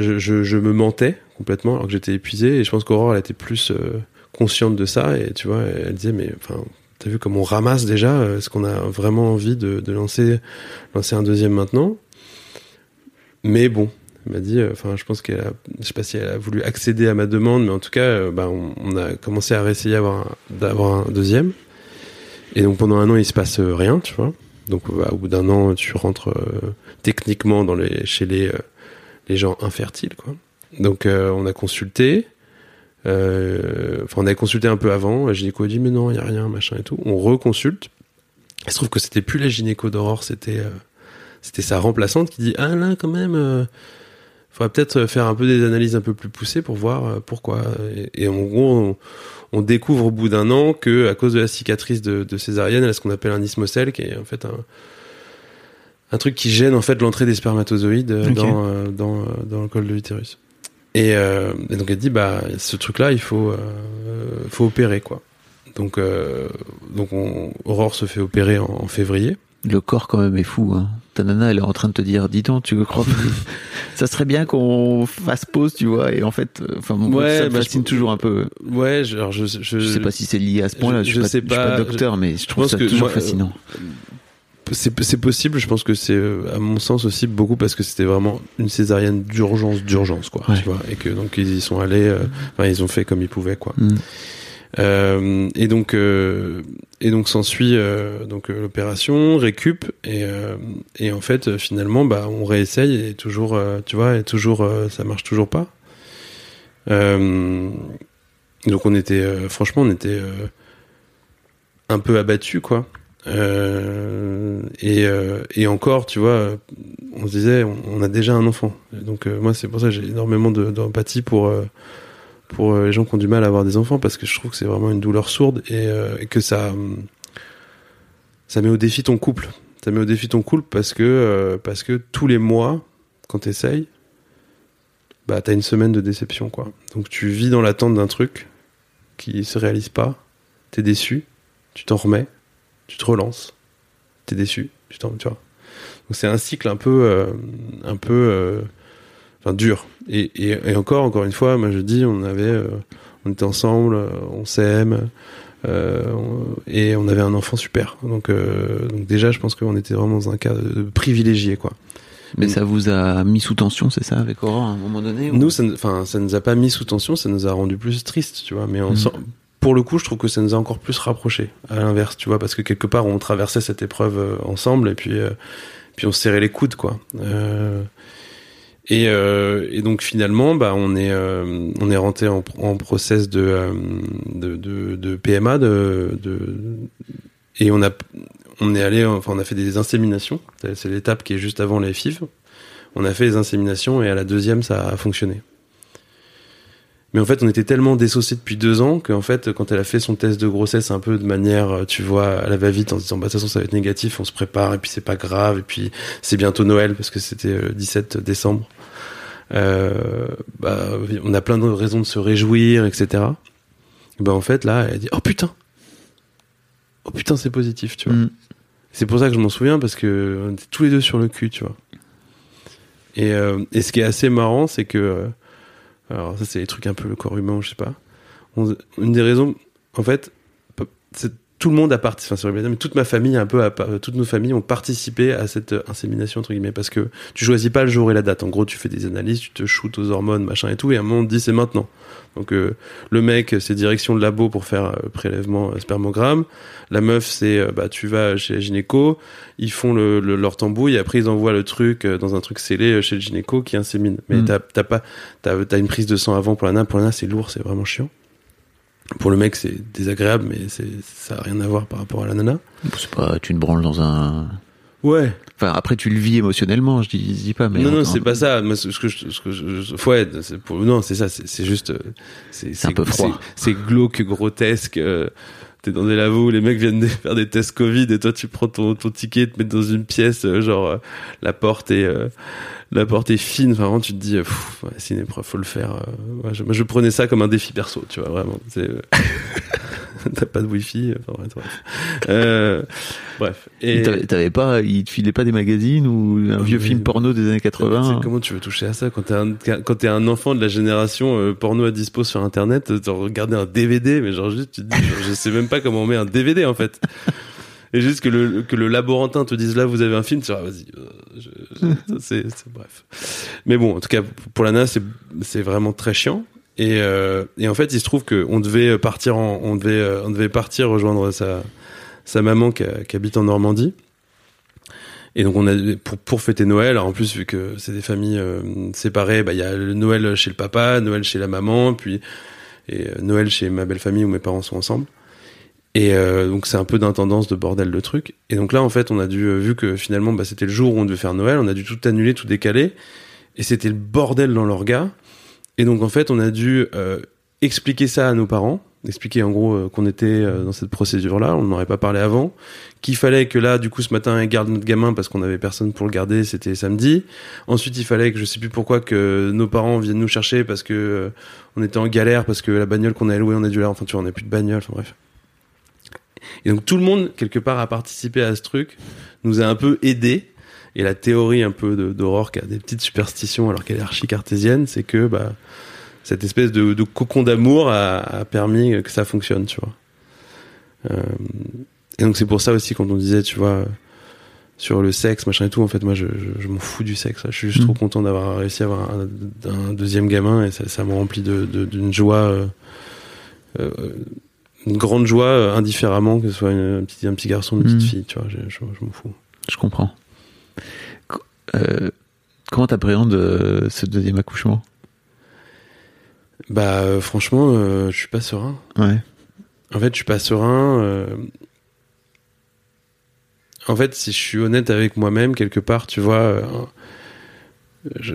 Euh, je, me mentais complètement alors que j'étais épuisé. Et je pense qu'Aurore, elle était plus euh, consciente de ça. Et tu vois, elle disait, mais enfin, t'as vu comme on ramasse déjà euh, Est-ce qu'on a vraiment envie de, lancer, lancer un deuxième maintenant Mais bon, elle m'a dit, euh, enfin, je pense qu'elle a, je sais pas a voulu accéder à ma demande, mais en tout cas, euh, bah, on, a commencé à réessayer d'avoir un, deuxième. Et donc pendant un an, il se passe euh, rien, tu vois. Donc bah, au bout d'un an, tu rentres euh, techniquement dans les, chez les, euh, les gens infertiles, quoi. Donc euh, on a consulté. euh, Enfin, on avait consulté un peu avant. La gynéco a dit mais non, il y a rien, machin et tout. On reconsulte. Il se trouve que c'était plus la gynéco d'Aurore, c'était euh, c'était sa remplaçante qui dit ah là quand même. Faudrait peut-être faire un peu des analyses un peu plus poussées pour voir pourquoi. Et, en gros, on, on découvre au bout d'un an que à cause de la cicatrice de, de césarienne, elle a ce qu'on appelle un ismocèle, qui est en fait un un truc qui gêne en fait l'entrée des spermatozoïdes euh, dans, euh, dans, euh, dans le col de l'utérus. Et, euh, et donc elle dit bah ce truc-là il faut euh, faut opérer quoi. Donc euh, donc on, Aurore se fait opérer en, en février. Le corps quand même est fou. Hein. Ta nana, elle est en train de te dire, dis donc, tu crois ça serait bien qu'on fasse pause, tu vois Et en fait, enfin, Ouais, ça me bah, je- fascine toujours un peu. Ouais, je, alors je, je, Je sais pas si c'est lié à ce point-là. je- Je, je suis pas, sais je suis pas docteur, mais je trouve ça que toujours moi, fascinant. C'est possible. Je pense que c'est euh, à mon sens aussi beaucoup parce que c'était vraiment une césarienne d'urgence, d'urgence quoi. Ouais. Tu vois, et que donc ils y sont allés. euh, Enfin, ils ont fait comme ils pouvaient quoi. Mm. Euh, et donc euh, et donc s'ensuit donc l'opération récup et et en fait finalement bah on réessaye et toujours tu vois et toujours ça marche toujours pas. Donc on était franchement on était un peu abattu quoi. Euh, et, euh, et encore, tu vois, on se disait, on, a déjà un enfant. Donc euh, moi, c'est pour ça que j'ai énormément de- d'empathie pour pour les gens qui ont du mal à avoir des enfants parce que je trouve que c'est vraiment une douleur sourde et, et que ça ça met au défi ton couple. Ça met au défi ton couple parce que parce que tous les mois, quand t'essayes, bah t'as une semaine de déception quoi. Donc tu vis dans l'attente d'un truc qui se réalise pas, t'es déçu, tu t'en remets, tu te relances, t'es déçu, tu t'en, tu vois. Donc c'est un cycle un peu, euh, un peu, euh, enfin dur. Et, et, et encore, encore une fois, moi je dis, on avait, euh, on était ensemble, on s'aime, et on avait un enfant super. Donc, donc déjà, je pense qu'on était vraiment dans un cas de privilégié, quoi. Mais ça vous a mis sous tension, c'est ça, avec Aurore, à un moment donné ou- Nous, ça, ne- enfin, ça nous a pas mis sous tension, ça nous a rendu plus tristes, tu vois. Mais on Mhm. Pour le coup, je trouve que ça nous a encore plus rapprochés. À l'inverse, tu vois, parce que quelque part, on traversait cette épreuve euh, ensemble et puis, euh, puis on se serrait les coudes, quoi. Euh, et, donc finalement, bah, on est, on est rentré en, en process de, de, de, de PMA, de, de, et on a, on est allé, enfin, on a fait des inséminations. C'est c'est l'étape qui est juste avant les FIV. On a fait les inséminations et à la deuxième, ça a fonctionné. Mais en fait, on était tellement dissociés depuis deux ans qu'en fait, quand elle a fait son test de grossesse un peu de manière, euh, tu vois, à la va-vite en se disant, bah, de toute façon, ça va être négatif, on se prépare, et puis c'est pas grave, et puis c'est bientôt Noël, parce que c'était euh, 17 décembre. Euh, bah, on a plein de raisons de se réjouir, etc. Et bah, en fait, là, elle a dit, oh putain! Oh putain, c'est positif, tu vois. Mm. C'est pour ça que je m'en souviens, parce que on était tous les deux sur le cul, tu vois. Et, euh, et ce qui est assez marrant, c'est que, euh, Alors ça c'est les trucs un peu le corps humain, je sais pas. Une des raisons, en fait, c'est tout le monde a participé, enfin mais toute ma famille un peu, a toutes nos familles ont participé à cette euh, insémination entre guillemets parce que tu choisis pas le jour et la date. En gros, tu fais des analyses, tu te shootes aux hormones, machin et tout, et à un moment on te dit c'est maintenant. Donc euh, le mec c'est direction de labo pour faire euh, prélèvement euh, spermogramme. La meuf c'est bah tu vas chez la gynéco, ils font le, le- leur tambouille, et après ils envoient le truc dans un truc scellé chez le gynéco qui insémine. Mais Mm. t'as pas t'as t'as une prise de sang avant pour la nana, pour la nana c'est lourd, c'est vraiment chiant. Pour le mec c'est désagréable, mais c'est ça a rien à voir par rapport à la nana. C'est pas, tu te branles dans un. Ouais. Enfin, après, tu le vis émotionnellement, je dis, je dis pas, mais. non, non, c'est pas ça. Moi, ce que je, ce que je, ouais, pour, non, c'est ça. C'est juste, euh, c'est un peu froid. C'est c'est glauque, grotesque. euh, T'es dans des lavos où les mecs viennent faire des tests Covid et toi tu prends ton, ton ticket, te mets dans une pièce, euh, genre euh, la porte est euh, la porte est fine. Enfin, vraiment, tu te dis, euh, ouais, c'est une épreuve, faut le faire. je, moi, je prenais ça comme un défi perso, tu vois, vraiment. Euh, T'as pas de wifi, enfin, bref. bref. Euh, bref. Et T'avais pas, il te filait pas des magazines ou un vieux Oui. film porno des années Tu sais, 80 Comment tu veux toucher à ça quand t'es un, quand t'es un enfant de la génération euh, porno à dispo sur internet, de regarder un DVD, mais genre juste tu te dis, genre, je sais même pas comment on met un DVD en fait. Et juste que le, que le laborantin te dise là vous avez un film, tu ah, vas-y, euh, c'est, bref. Mais bon, en tout cas pour la NAS c'est, c'est vraiment très chiant. Et, euh, et en fait il se trouve que on devait partir on devait, euh, on devait partir rejoindre sa, maman qui, habite en Normandie. Et donc on a pour fêter Noël. En plus vu que c'est des familles euh, séparées, bah il y a Noël chez le papa, Noël chez la maman, puis et euh, Noël chez ma belle famille où mes parents sont ensemble. Et donc c'est un peu d'intendance de bordel le truc. Et donc là en fait on a dû vu que finalement bah, c'était le jour où on devait faire Noël, on a dû tout annuler, tout décaler. Et c'était le bordel dans l'orga. Et donc en fait on a dû euh, expliquer ça à nos parents, expliquer en gros euh, qu'on était euh, dans cette procédure là, on n'en aurait pas parlé avant qu'il fallait que là, du coup, ce matin, ils gardent notre gamin parce qu'on avait personne pour le garder, c'était samedi. Ensuite, il fallait que je sais plus pourquoi que nos parents viennent nous chercher parce que on était en galère parce que la bagnole qu'on avait louée, on a dû la, enfin tu vois, on n'a plus de bagnole, enfin bref. Et donc tout le monde quelque part a participé à ce truc, nous a un peu aidé. Et la théorie un peu d'Aurore qui a des petites superstitions alors qu'elle est archi cartésienne, c'est que bah cette espèce de, de cocon d'amour a, a permis que ça fonctionne, tu vois. Euh, et donc c'est pour ça aussi quand on disait, tu vois, sur le sexe, machin et tout, en fait, moi je, je, je m'en fous du sexe. là. Je suis juste Mm. trop content d'avoir réussi à avoir un, un deuxième gamin et ça, ça me remplit de- de- d'une joie, euh, euh, une grande joie indifféremment que ce soit une- un, petit, un petit garçon, une petite Mm. fille, tu vois, je m'en fous. Je comprends. Euh, comment t'appréhendes euh, ce deuxième accouchement? Bah euh, franchement, je suis pas serein. Ouais. En fait, je suis pas serein. En fait, si je suis honnête avec moi-même, quelque part, tu vois, je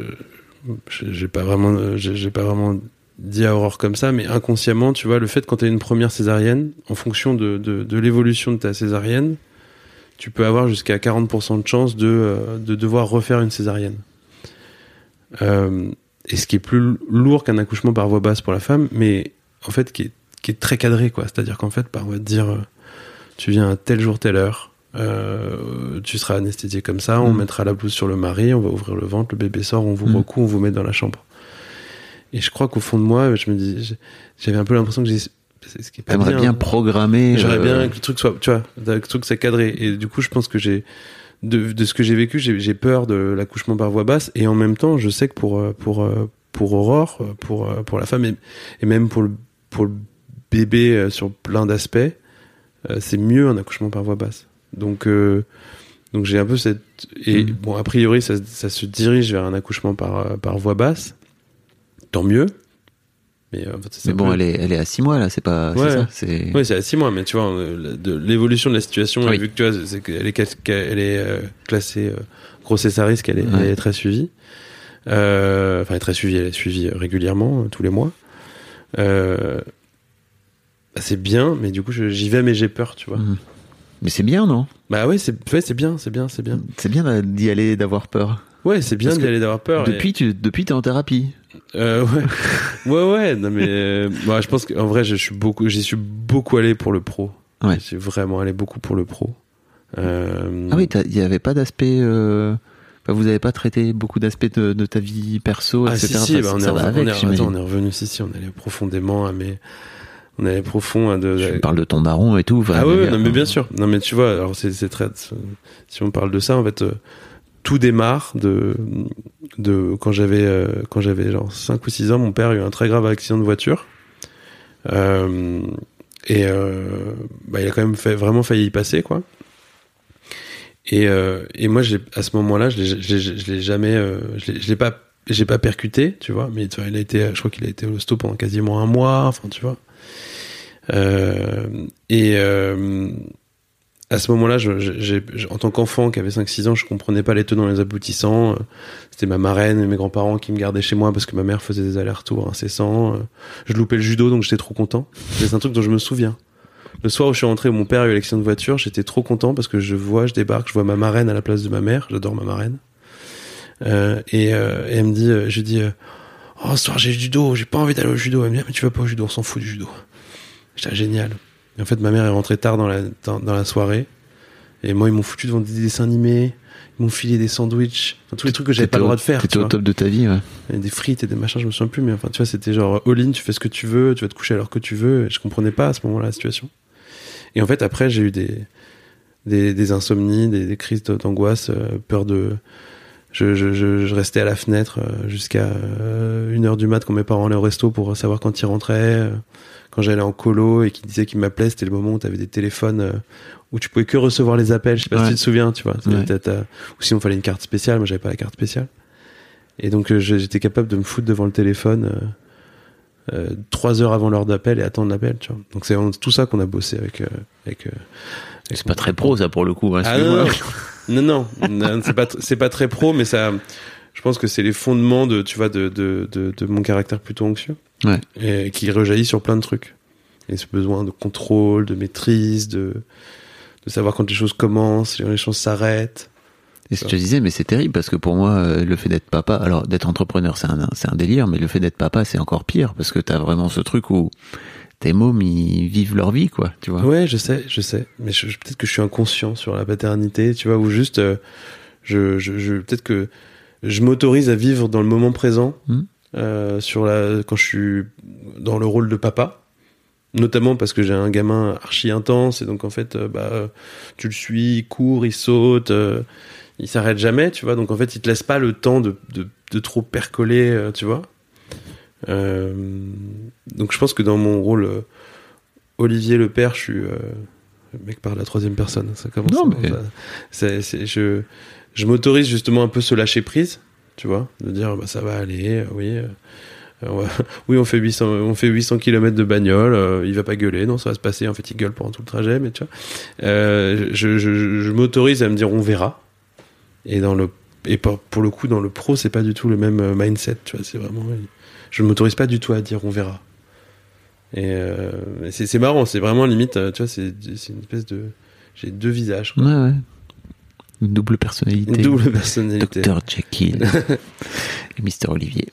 j'ai pas vraiment, j'ai j'ai pas vraiment dit à Aurore comme ça, mais inconsciemment, tu vois, le fait quand t'as une première césarienne, en fonction de, de, de l'évolution de ta césarienne, tu peux avoir jusqu'à 40% de chance de, euh, de devoir refaire une césarienne. Euh, et ce qui est plus lourd qu'un accouchement par voie basse pour la femme, mais en fait qui est, qui est très cadré, quoi. C'est-à-dire qu'en fait, bah, on va te dire, euh, tu viens à tel jour, telle heure, euh, tu seras anesthésié comme ça, on Mhm. mettra la blouse sur le mari, on va ouvrir le ventre, le bébé sort, on vous Mhm. recoue, on vous met dans la chambre. Et je crois qu'au fond de moi, je me dis, j'avais un peu l'impression que j'ai, c'est ce qui est pas T'aimerais bien, programmer. J'aurais euh, bien que le truc soit, tu vois, que le truc soit cadré. Et du coup, je pense que j'ai, de, de ce que j'ai vécu, j'ai peur de l'accouchement par voie basse. Et en même temps, je sais que pour, euh, pour, euh, pour Aurore, euh, pour, euh, pour la femme et, et même pour le, pour le bébé euh, sur plein d'aspects, euh, c'est mieux un accouchement par voie basse. Donc, euh, donc j'ai un peu cette, et Mhm. bon, a priori, ça, ça se dirige vers un accouchement par, euh, par voie basse. Tant mieux. Mais, euh, Mais bon, elle est, elle est à 6 mois là, c'est pas. c'est Ouais. ça, c'est. oui, c'est à 6 mois, mais tu vois, euh, de l'évolution de la situation, Oui. vu que tu vois, est, qu'elle est euh, classée euh, grossesse à risque, elle est, Ouais. elle est très suivie. Enfin, elle est très suivie, elle est suivie régulièrement, tous les mois. Bah, c'est bien, mais du coup, j'y vais, mais j'ai peur, tu vois. Mhm. Mais c'est bien, non? Bah ouais, c'est ouais, c'est bien, c'est bien, c'est bien. C'est bien d'y aller, d'avoir peur. Ouais, c'est bien d'y aller d'avoir peur. et- Depuis, tu, depuis, t'es en thérapie. Euh, ouais, ouais, ouais. Non mais, euh, je pense qu'en vrai, je suis beaucoup, j'y suis beaucoup allé pour le pro. Ouais. J'y suis vraiment allé beaucoup pour le pro. Euh, Ah oui, il y avait pas d'aspect. euh, vous avez pas traité beaucoup d'aspects de, de ta vie perso, Ah, etc. si, si, bah, on, est, on, avec, est, j'imagine. attends, on est revenu, si, si, on allait profondément à mes. On allait profond à de. Tu parles de ton daron et tout. Ah ouais, non, mais bien sûr. Non, mais tu vois, alors c'est c'est très. Si on parle de ça, en fait, euh, tout démarre de quand j'avais euh, quand j'avais genre 5 ou 6 ans, mon père a eu un très grave accident de voiture. Euh, et euh, bah, il a quand même fait, vraiment failli y passer, quoi. Et, moi, à ce moment-là, je l'ai- jamais, je l'ai pas, j'ai pas percuté, tu vois. Mais il a été, je crois qu'il a été au pendant quasiment un mois, enfin, tu vois. Et à ce moment-là, je, je- en tant qu'enfant qui avait 5-6 ans, je comprenais pas les tenants et les aboutissants. Euh, C'était ma marraine et mes grands-parents qui me gardaient chez moi parce que ma mère faisait des allers-retours incessants. Euh, Je loupais le judo, donc j'étais trop content. C'est un truc dont je me souviens. Le soir où je suis rentré, mon père a eu l'accident de voiture, j'étais trop content parce que je vois, je débarque, je vois ma marraine à la place de ma mère. J'adore ma marraine. Euh, et, euh, et elle me dit, je dis, oh, ce soir j'ai judo, j'ai pas envie d'aller au judo. Elle me dit, Ah, mais tu vas pas au judo, on s'en fout du judo. J'étais ah, génial. Et en fait, ma mère est rentrée tard dans la, dans, dans la soirée. Et moi, ils m'ont foutu devant des dessins animés. Ils m'ont filé des sandwichs. Enfin, tous les trucs que j'avais pas le droit de faire. T'étais au top de ta vie, ouais. Et des frites et des machins, je me souviens plus. Mais enfin, tu vois, c'était genre all-in, tu fais ce que tu veux, tu vas te coucher à l'heure que tu veux. Et je comprenais pas à ce moment-là la situation. Et en fait, après, j'ai eu des, des, des insomnies, des, des crises d'angoisse, euh, peur de. Je, je, je, je restais à la fenêtre euh, jusqu'à euh, une heure du mat quand mes parents allaient au resto pour savoir quand ils rentraient. Quand j'allais en colo et qu'ils disaient qu'ils m'appelaient, c'était le moment où tu avais des téléphones euh, où tu pouvais que recevoir les appels. Je sais pas Ouais. si tu te souviens, tu vois. Ouais. Ou sinon, fallait une carte spéciale. Moi, j'avais pas la carte spéciale. Et donc, euh, j'étais capable de me foutre devant le téléphone euh, trois heures avant l'heure d'appel et attendre l'appel, tu vois. Donc, c'est vraiment tout ça qu'on a bossé avec. euh, avec, euh, C'est pas très pro, ça, pour le coup. hein, ah non, non, non, non, pas, c'est pas très pro, mais ça, je pense que c'est les fondements de, tu vois, de, de, de, de mon caractère plutôt anxieux. Ouais. Et qui rejaillit sur plein de trucs. Et ce besoin de contrôle, de maîtrise, de, de savoir quand les choses commencent, quand les choses s'arrêtent. Et je te disais, mais c'est terrible parce que pour moi, euh, le fait d'être papa, alors d'être entrepreneur, c'est un, c'est un délire, mais le fait d'être papa, c'est encore pire parce que t'as vraiment ce truc où tes mômes, ils vivent leur vie, quoi, tu vois. Ouais, je sais, je sais. Mais je- peut-être que je suis inconscient sur la paternité, tu vois, ou juste, euh, je, je, je peut-être que je m'autorise à vivre dans le moment présent, Mhm. euh, sur la, quand je suis dans le rôle de papa. Notamment parce que j'ai un gamin archi intense et donc en fait, euh, bah, tu le suis, il court, il saute, euh, il s'arrête jamais, tu vois. Donc en fait, il te laisse pas le temps de, de, de trop percoler, euh, tu vois. Donc je pense que dans mon rôle Olivier le père, je suis le mec par la troisième personne. Ça commence. Non, mais- ça- je je m'autorise justement un peu ce lâcher prise, tu vois, de dire bah ça va aller, euh, oui. euh, on oui, on fait 800, on fait 800 km de bagnole, euh, il va pas gueuler, non, ça va se passer. En fait, il gueule pendant tout le trajet, mais tu vois, euh, je, m'autorise à me dire on verra. Et dans le et pour, pour le coup, dans le pro, c'est pas du tout le même mindset, tu vois, c'est vraiment, je m'autorise pas du tout à dire on verra. Et c'est marrant, c'est vraiment limite, tu vois, c'est une espèce de, j'ai deux visages, quoi. Ouais, ouais. Une double personnalité. une double personnalité. Dr. Jekyll et Mr. Olivier.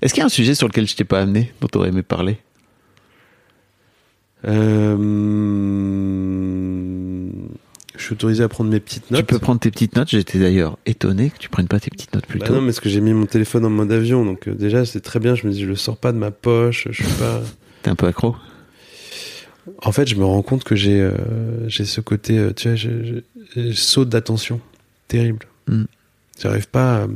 Est-ce qu'il y a un sujet sur lequel je t'ai pas amené, dont tu aurais aimé parler? Euh, je suis autorisé à prendre mes petites notes. Tu peux prendre tes petites notes. J'étais d'ailleurs étonné que tu prennes pas tes petites notes plus Bah tôt. non, mais parce que j'ai mis mon téléphone en mode avion, donc euh, déjà c'est très bien. Je me dis, je le sors pas de ma poche. Je suis pas. T'es un peu accro En fait, je me rends compte que j'ai euh, j'ai ce côté, euh, tu vois, je, je- je saute d'attention, terrible. Mm. J'arrive pas. à-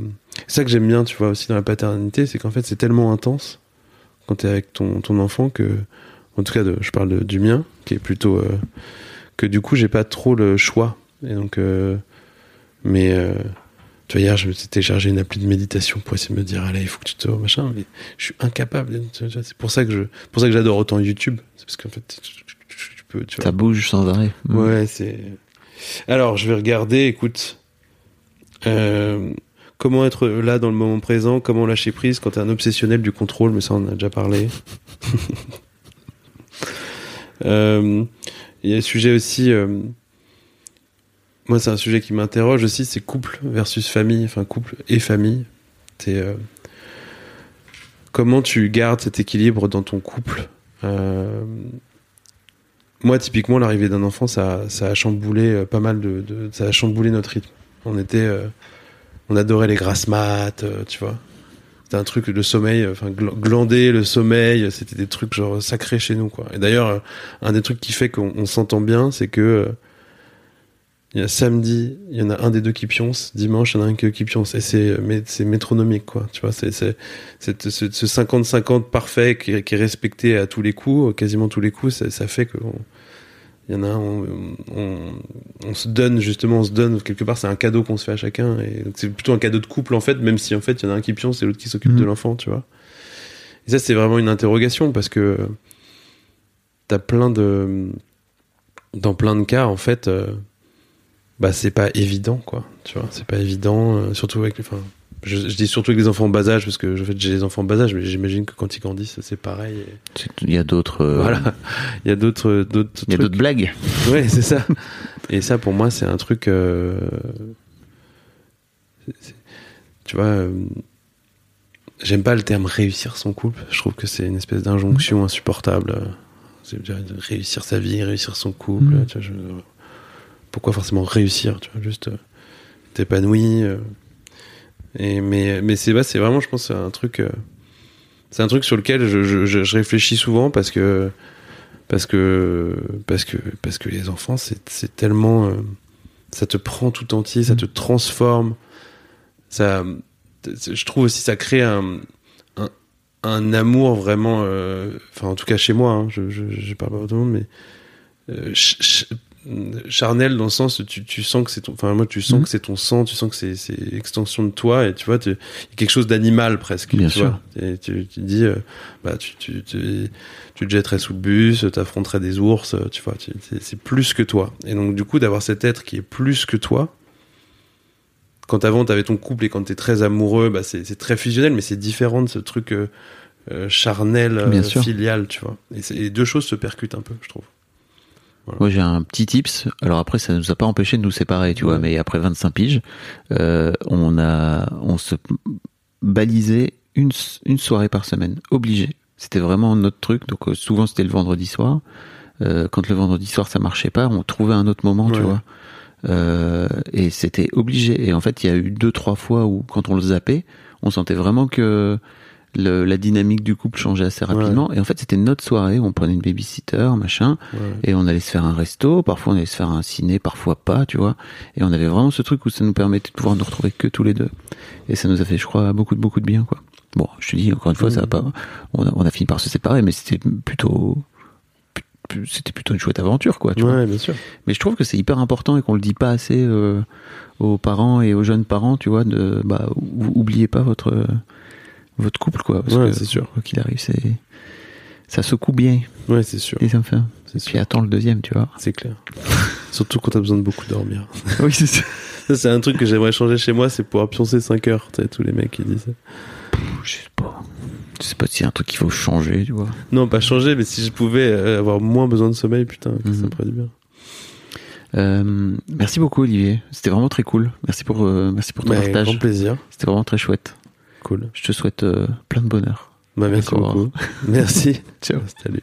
C'est ça que j'aime bien, tu vois, aussi dans la paternité, c'est qu'en fait c'est tellement intense quand t'es avec ton ton enfant que, en tout cas, de, je parle de- du mien, qui est plutôt euh, que du coup j'ai pas trop le choix. Et donc, euh, mais euh, tu vois, hier je me suis téléchargé une appli de méditation pour essayer de me dire, allez, il faut que tu te machin. Mais je suis incapable. C'est pour ça que je, pour ça que j'adore autant YouTube. C'est parce qu'en fait, tu peux, tu vois. Ça bouge sans arrêt. Mm. Ouais, c'est. Alors, je vais regarder. Écoute, euh, comment être là dans le moment présent, comment lâcher prise quand t'es un obsessionnel du contrôle, mais ça on en a déjà parlé. Euh, Il y a le sujet aussi. euh, moi, c'est un sujet qui m'interroge aussi, c'est couple versus famille, enfin couple et famille. C'est euh, comment tu gardes cet équilibre dans ton couple? Euh, moi, typiquement, l'arrivée d'un enfant, ça, ça a chamboulé euh, pas mal de, ça a chamboulé notre rythme. On était, on adorait les grasses mat, euh, tu vois. C'était un truc de sommeil, enfin gl- glander le sommeil, c'était des trucs genre sacrés chez nous quoi. Et d'ailleurs, un des trucs qui fait qu'on on s'entend bien, c'est que il y a samedi, il y en a un des deux qui pionce, dimanche, il y en a un qui pionce, et c'est mais c'est métronomique quoi. Tu vois, c'est c'est c'est ce ce 50-50 parfait qui, est- qui est respecté à tous les coups, quasiment tous les coups, ça, ça fait que on- il y en a un, on, on, on se donne justement, on se donne quelque part, c'est un cadeau qu'on se fait à chacun, et c'est plutôt un cadeau de couple en fait, même si en fait il y en a un qui pionce et l'autre qui s'occupe de l'enfant, tu vois. Et ça c'est vraiment une interrogation parce que t'as plein de, dans plein de cas en fait, euh, bah c'est pas évident quoi, tu vois, c'est pas évident, euh, surtout avec, enfin, je, je dis surtout avec les enfants en bas âge parce que en fait j'ai les enfants en bas âge, mais j'imagine que quand ils grandissent c'est pareil. et- Il y a d'autres. euh, Voilà, il y a d'autres, d'autres. Il y a d'autres blagues. Ouais, c'est ça. Et ça, pour moi, c'est un truc. euh, Tu vois, j'aime pas le terme réussir son couple. Je trouve que c'est une espèce d'injonction insupportable. C'est réussir sa vie, réussir son couple. Mhm. Tu vois, je- Pourquoi forcément réussir Tu vois, juste euh, t'épanouir. euh. Et mais mais c'est bah, c'est vraiment, je pense, un truc. euh, c'est un truc sur lequel je, je, je- je réfléchis souvent parce que parce que parce que parce que les enfants c'est c'est tellement ça te prend tout entier ça te transforme ça je trouve aussi ça crée un un, un amour vraiment euh, enfin en tout cas chez moi hein, je, je je parle pas pour tout le monde mais euh, ch- ch- charnel dans le sens où tu, tu sens que c'est ton enfin moi tu sens Mhm. que c'est ton sang tu sens que c'est c'est extension de toi et tu vois tu- quelque chose d'animal presque Bien tu sûr. vois et tu, tu dis euh, bah tu, tu, tu, tu te jetterais sous le bus, t'affronterais des ours, tu vois, tu- c'est plus que toi. Et donc du coup d'avoir cet être qui est plus que toi, quand avant t'avais ton couple et quand t'es très amoureux, bah c'est c'est très fusionnel, mais c'est différent de ce truc euh, euh, charnel, euh, filial, tu vois. Et c'est- les deux choses se percutent un peu, je trouve. Moi, j'ai un petit tips. Alors après, ça nous a pas empêché de nous séparer, tu vois. Mais après 25 piges, euh, on a, on se balisait une, une soirée par semaine, obligé. C'était vraiment notre truc. Donc euh, souvent, c'était le vendredi soir. Euh, quand le vendredi soir ça marchait pas, on trouvait un autre moment, tu vois. Euh, et c'était obligé. Et en fait, il y a eu deux, trois fois où, quand on le zappait, on sentait vraiment que le- la dynamique du couple changeait assez rapidement. Et en fait, c'était notre soirée. On prenait une babysitter, machin. Ouais. Et on allait se faire un resto, parfois on allait se faire un ciné, parfois pas, tu vois. Et on avait vraiment ce truc où ça nous permettait de pouvoir nous retrouver que tous les deux. Et ça nous a fait, je crois, beaucoup de beaucoup de bien, quoi. Bon, je te dis encore une fois, ça a pas, on a, on a fini par se séparer, mais c'était plutôt, c'était plutôt une chouette aventure, quoi. Tu vois. Ouais, bien sûr. Mais je trouve que c'est hyper important et qu'on le dit pas assez euh, aux parents et aux jeunes parents, tu vois, de, bah, ou- oubliez pas votre, euh, votre couple, quoi. Parce Ouais, que, c'est sûr. Quoi qu'il arrive, c'est, ça secoue bien, Ouais, c'est sûr. les enfants. C'est Et puis sûr. attends le deuxième, tu vois. C'est clair. Surtout quand t'as besoin de beaucoup dormir. oui, c'est ça. Ça, c'est un truc que j'aimerais changer chez moi, c'est pouvoir pioncer 5 heures. Tu sais, tous les mecs qui disent ça. Je sais pas. Je sais pas si c'est un truc qu'il faut changer, tu vois. Non, pas changer, mais si je pouvais euh, avoir moins besoin de sommeil, putain, que ça Mhm. me ferait du bien. Euh, merci beaucoup, Olivier. C'était vraiment très cool. Merci pour, euh, merci pour ton Bah, partage. grand plaisir. C'était vraiment très chouette. Cool. Je te souhaite euh, plein de bonheur. Bah, merci beaucoup. Merci. Ciao. Salut.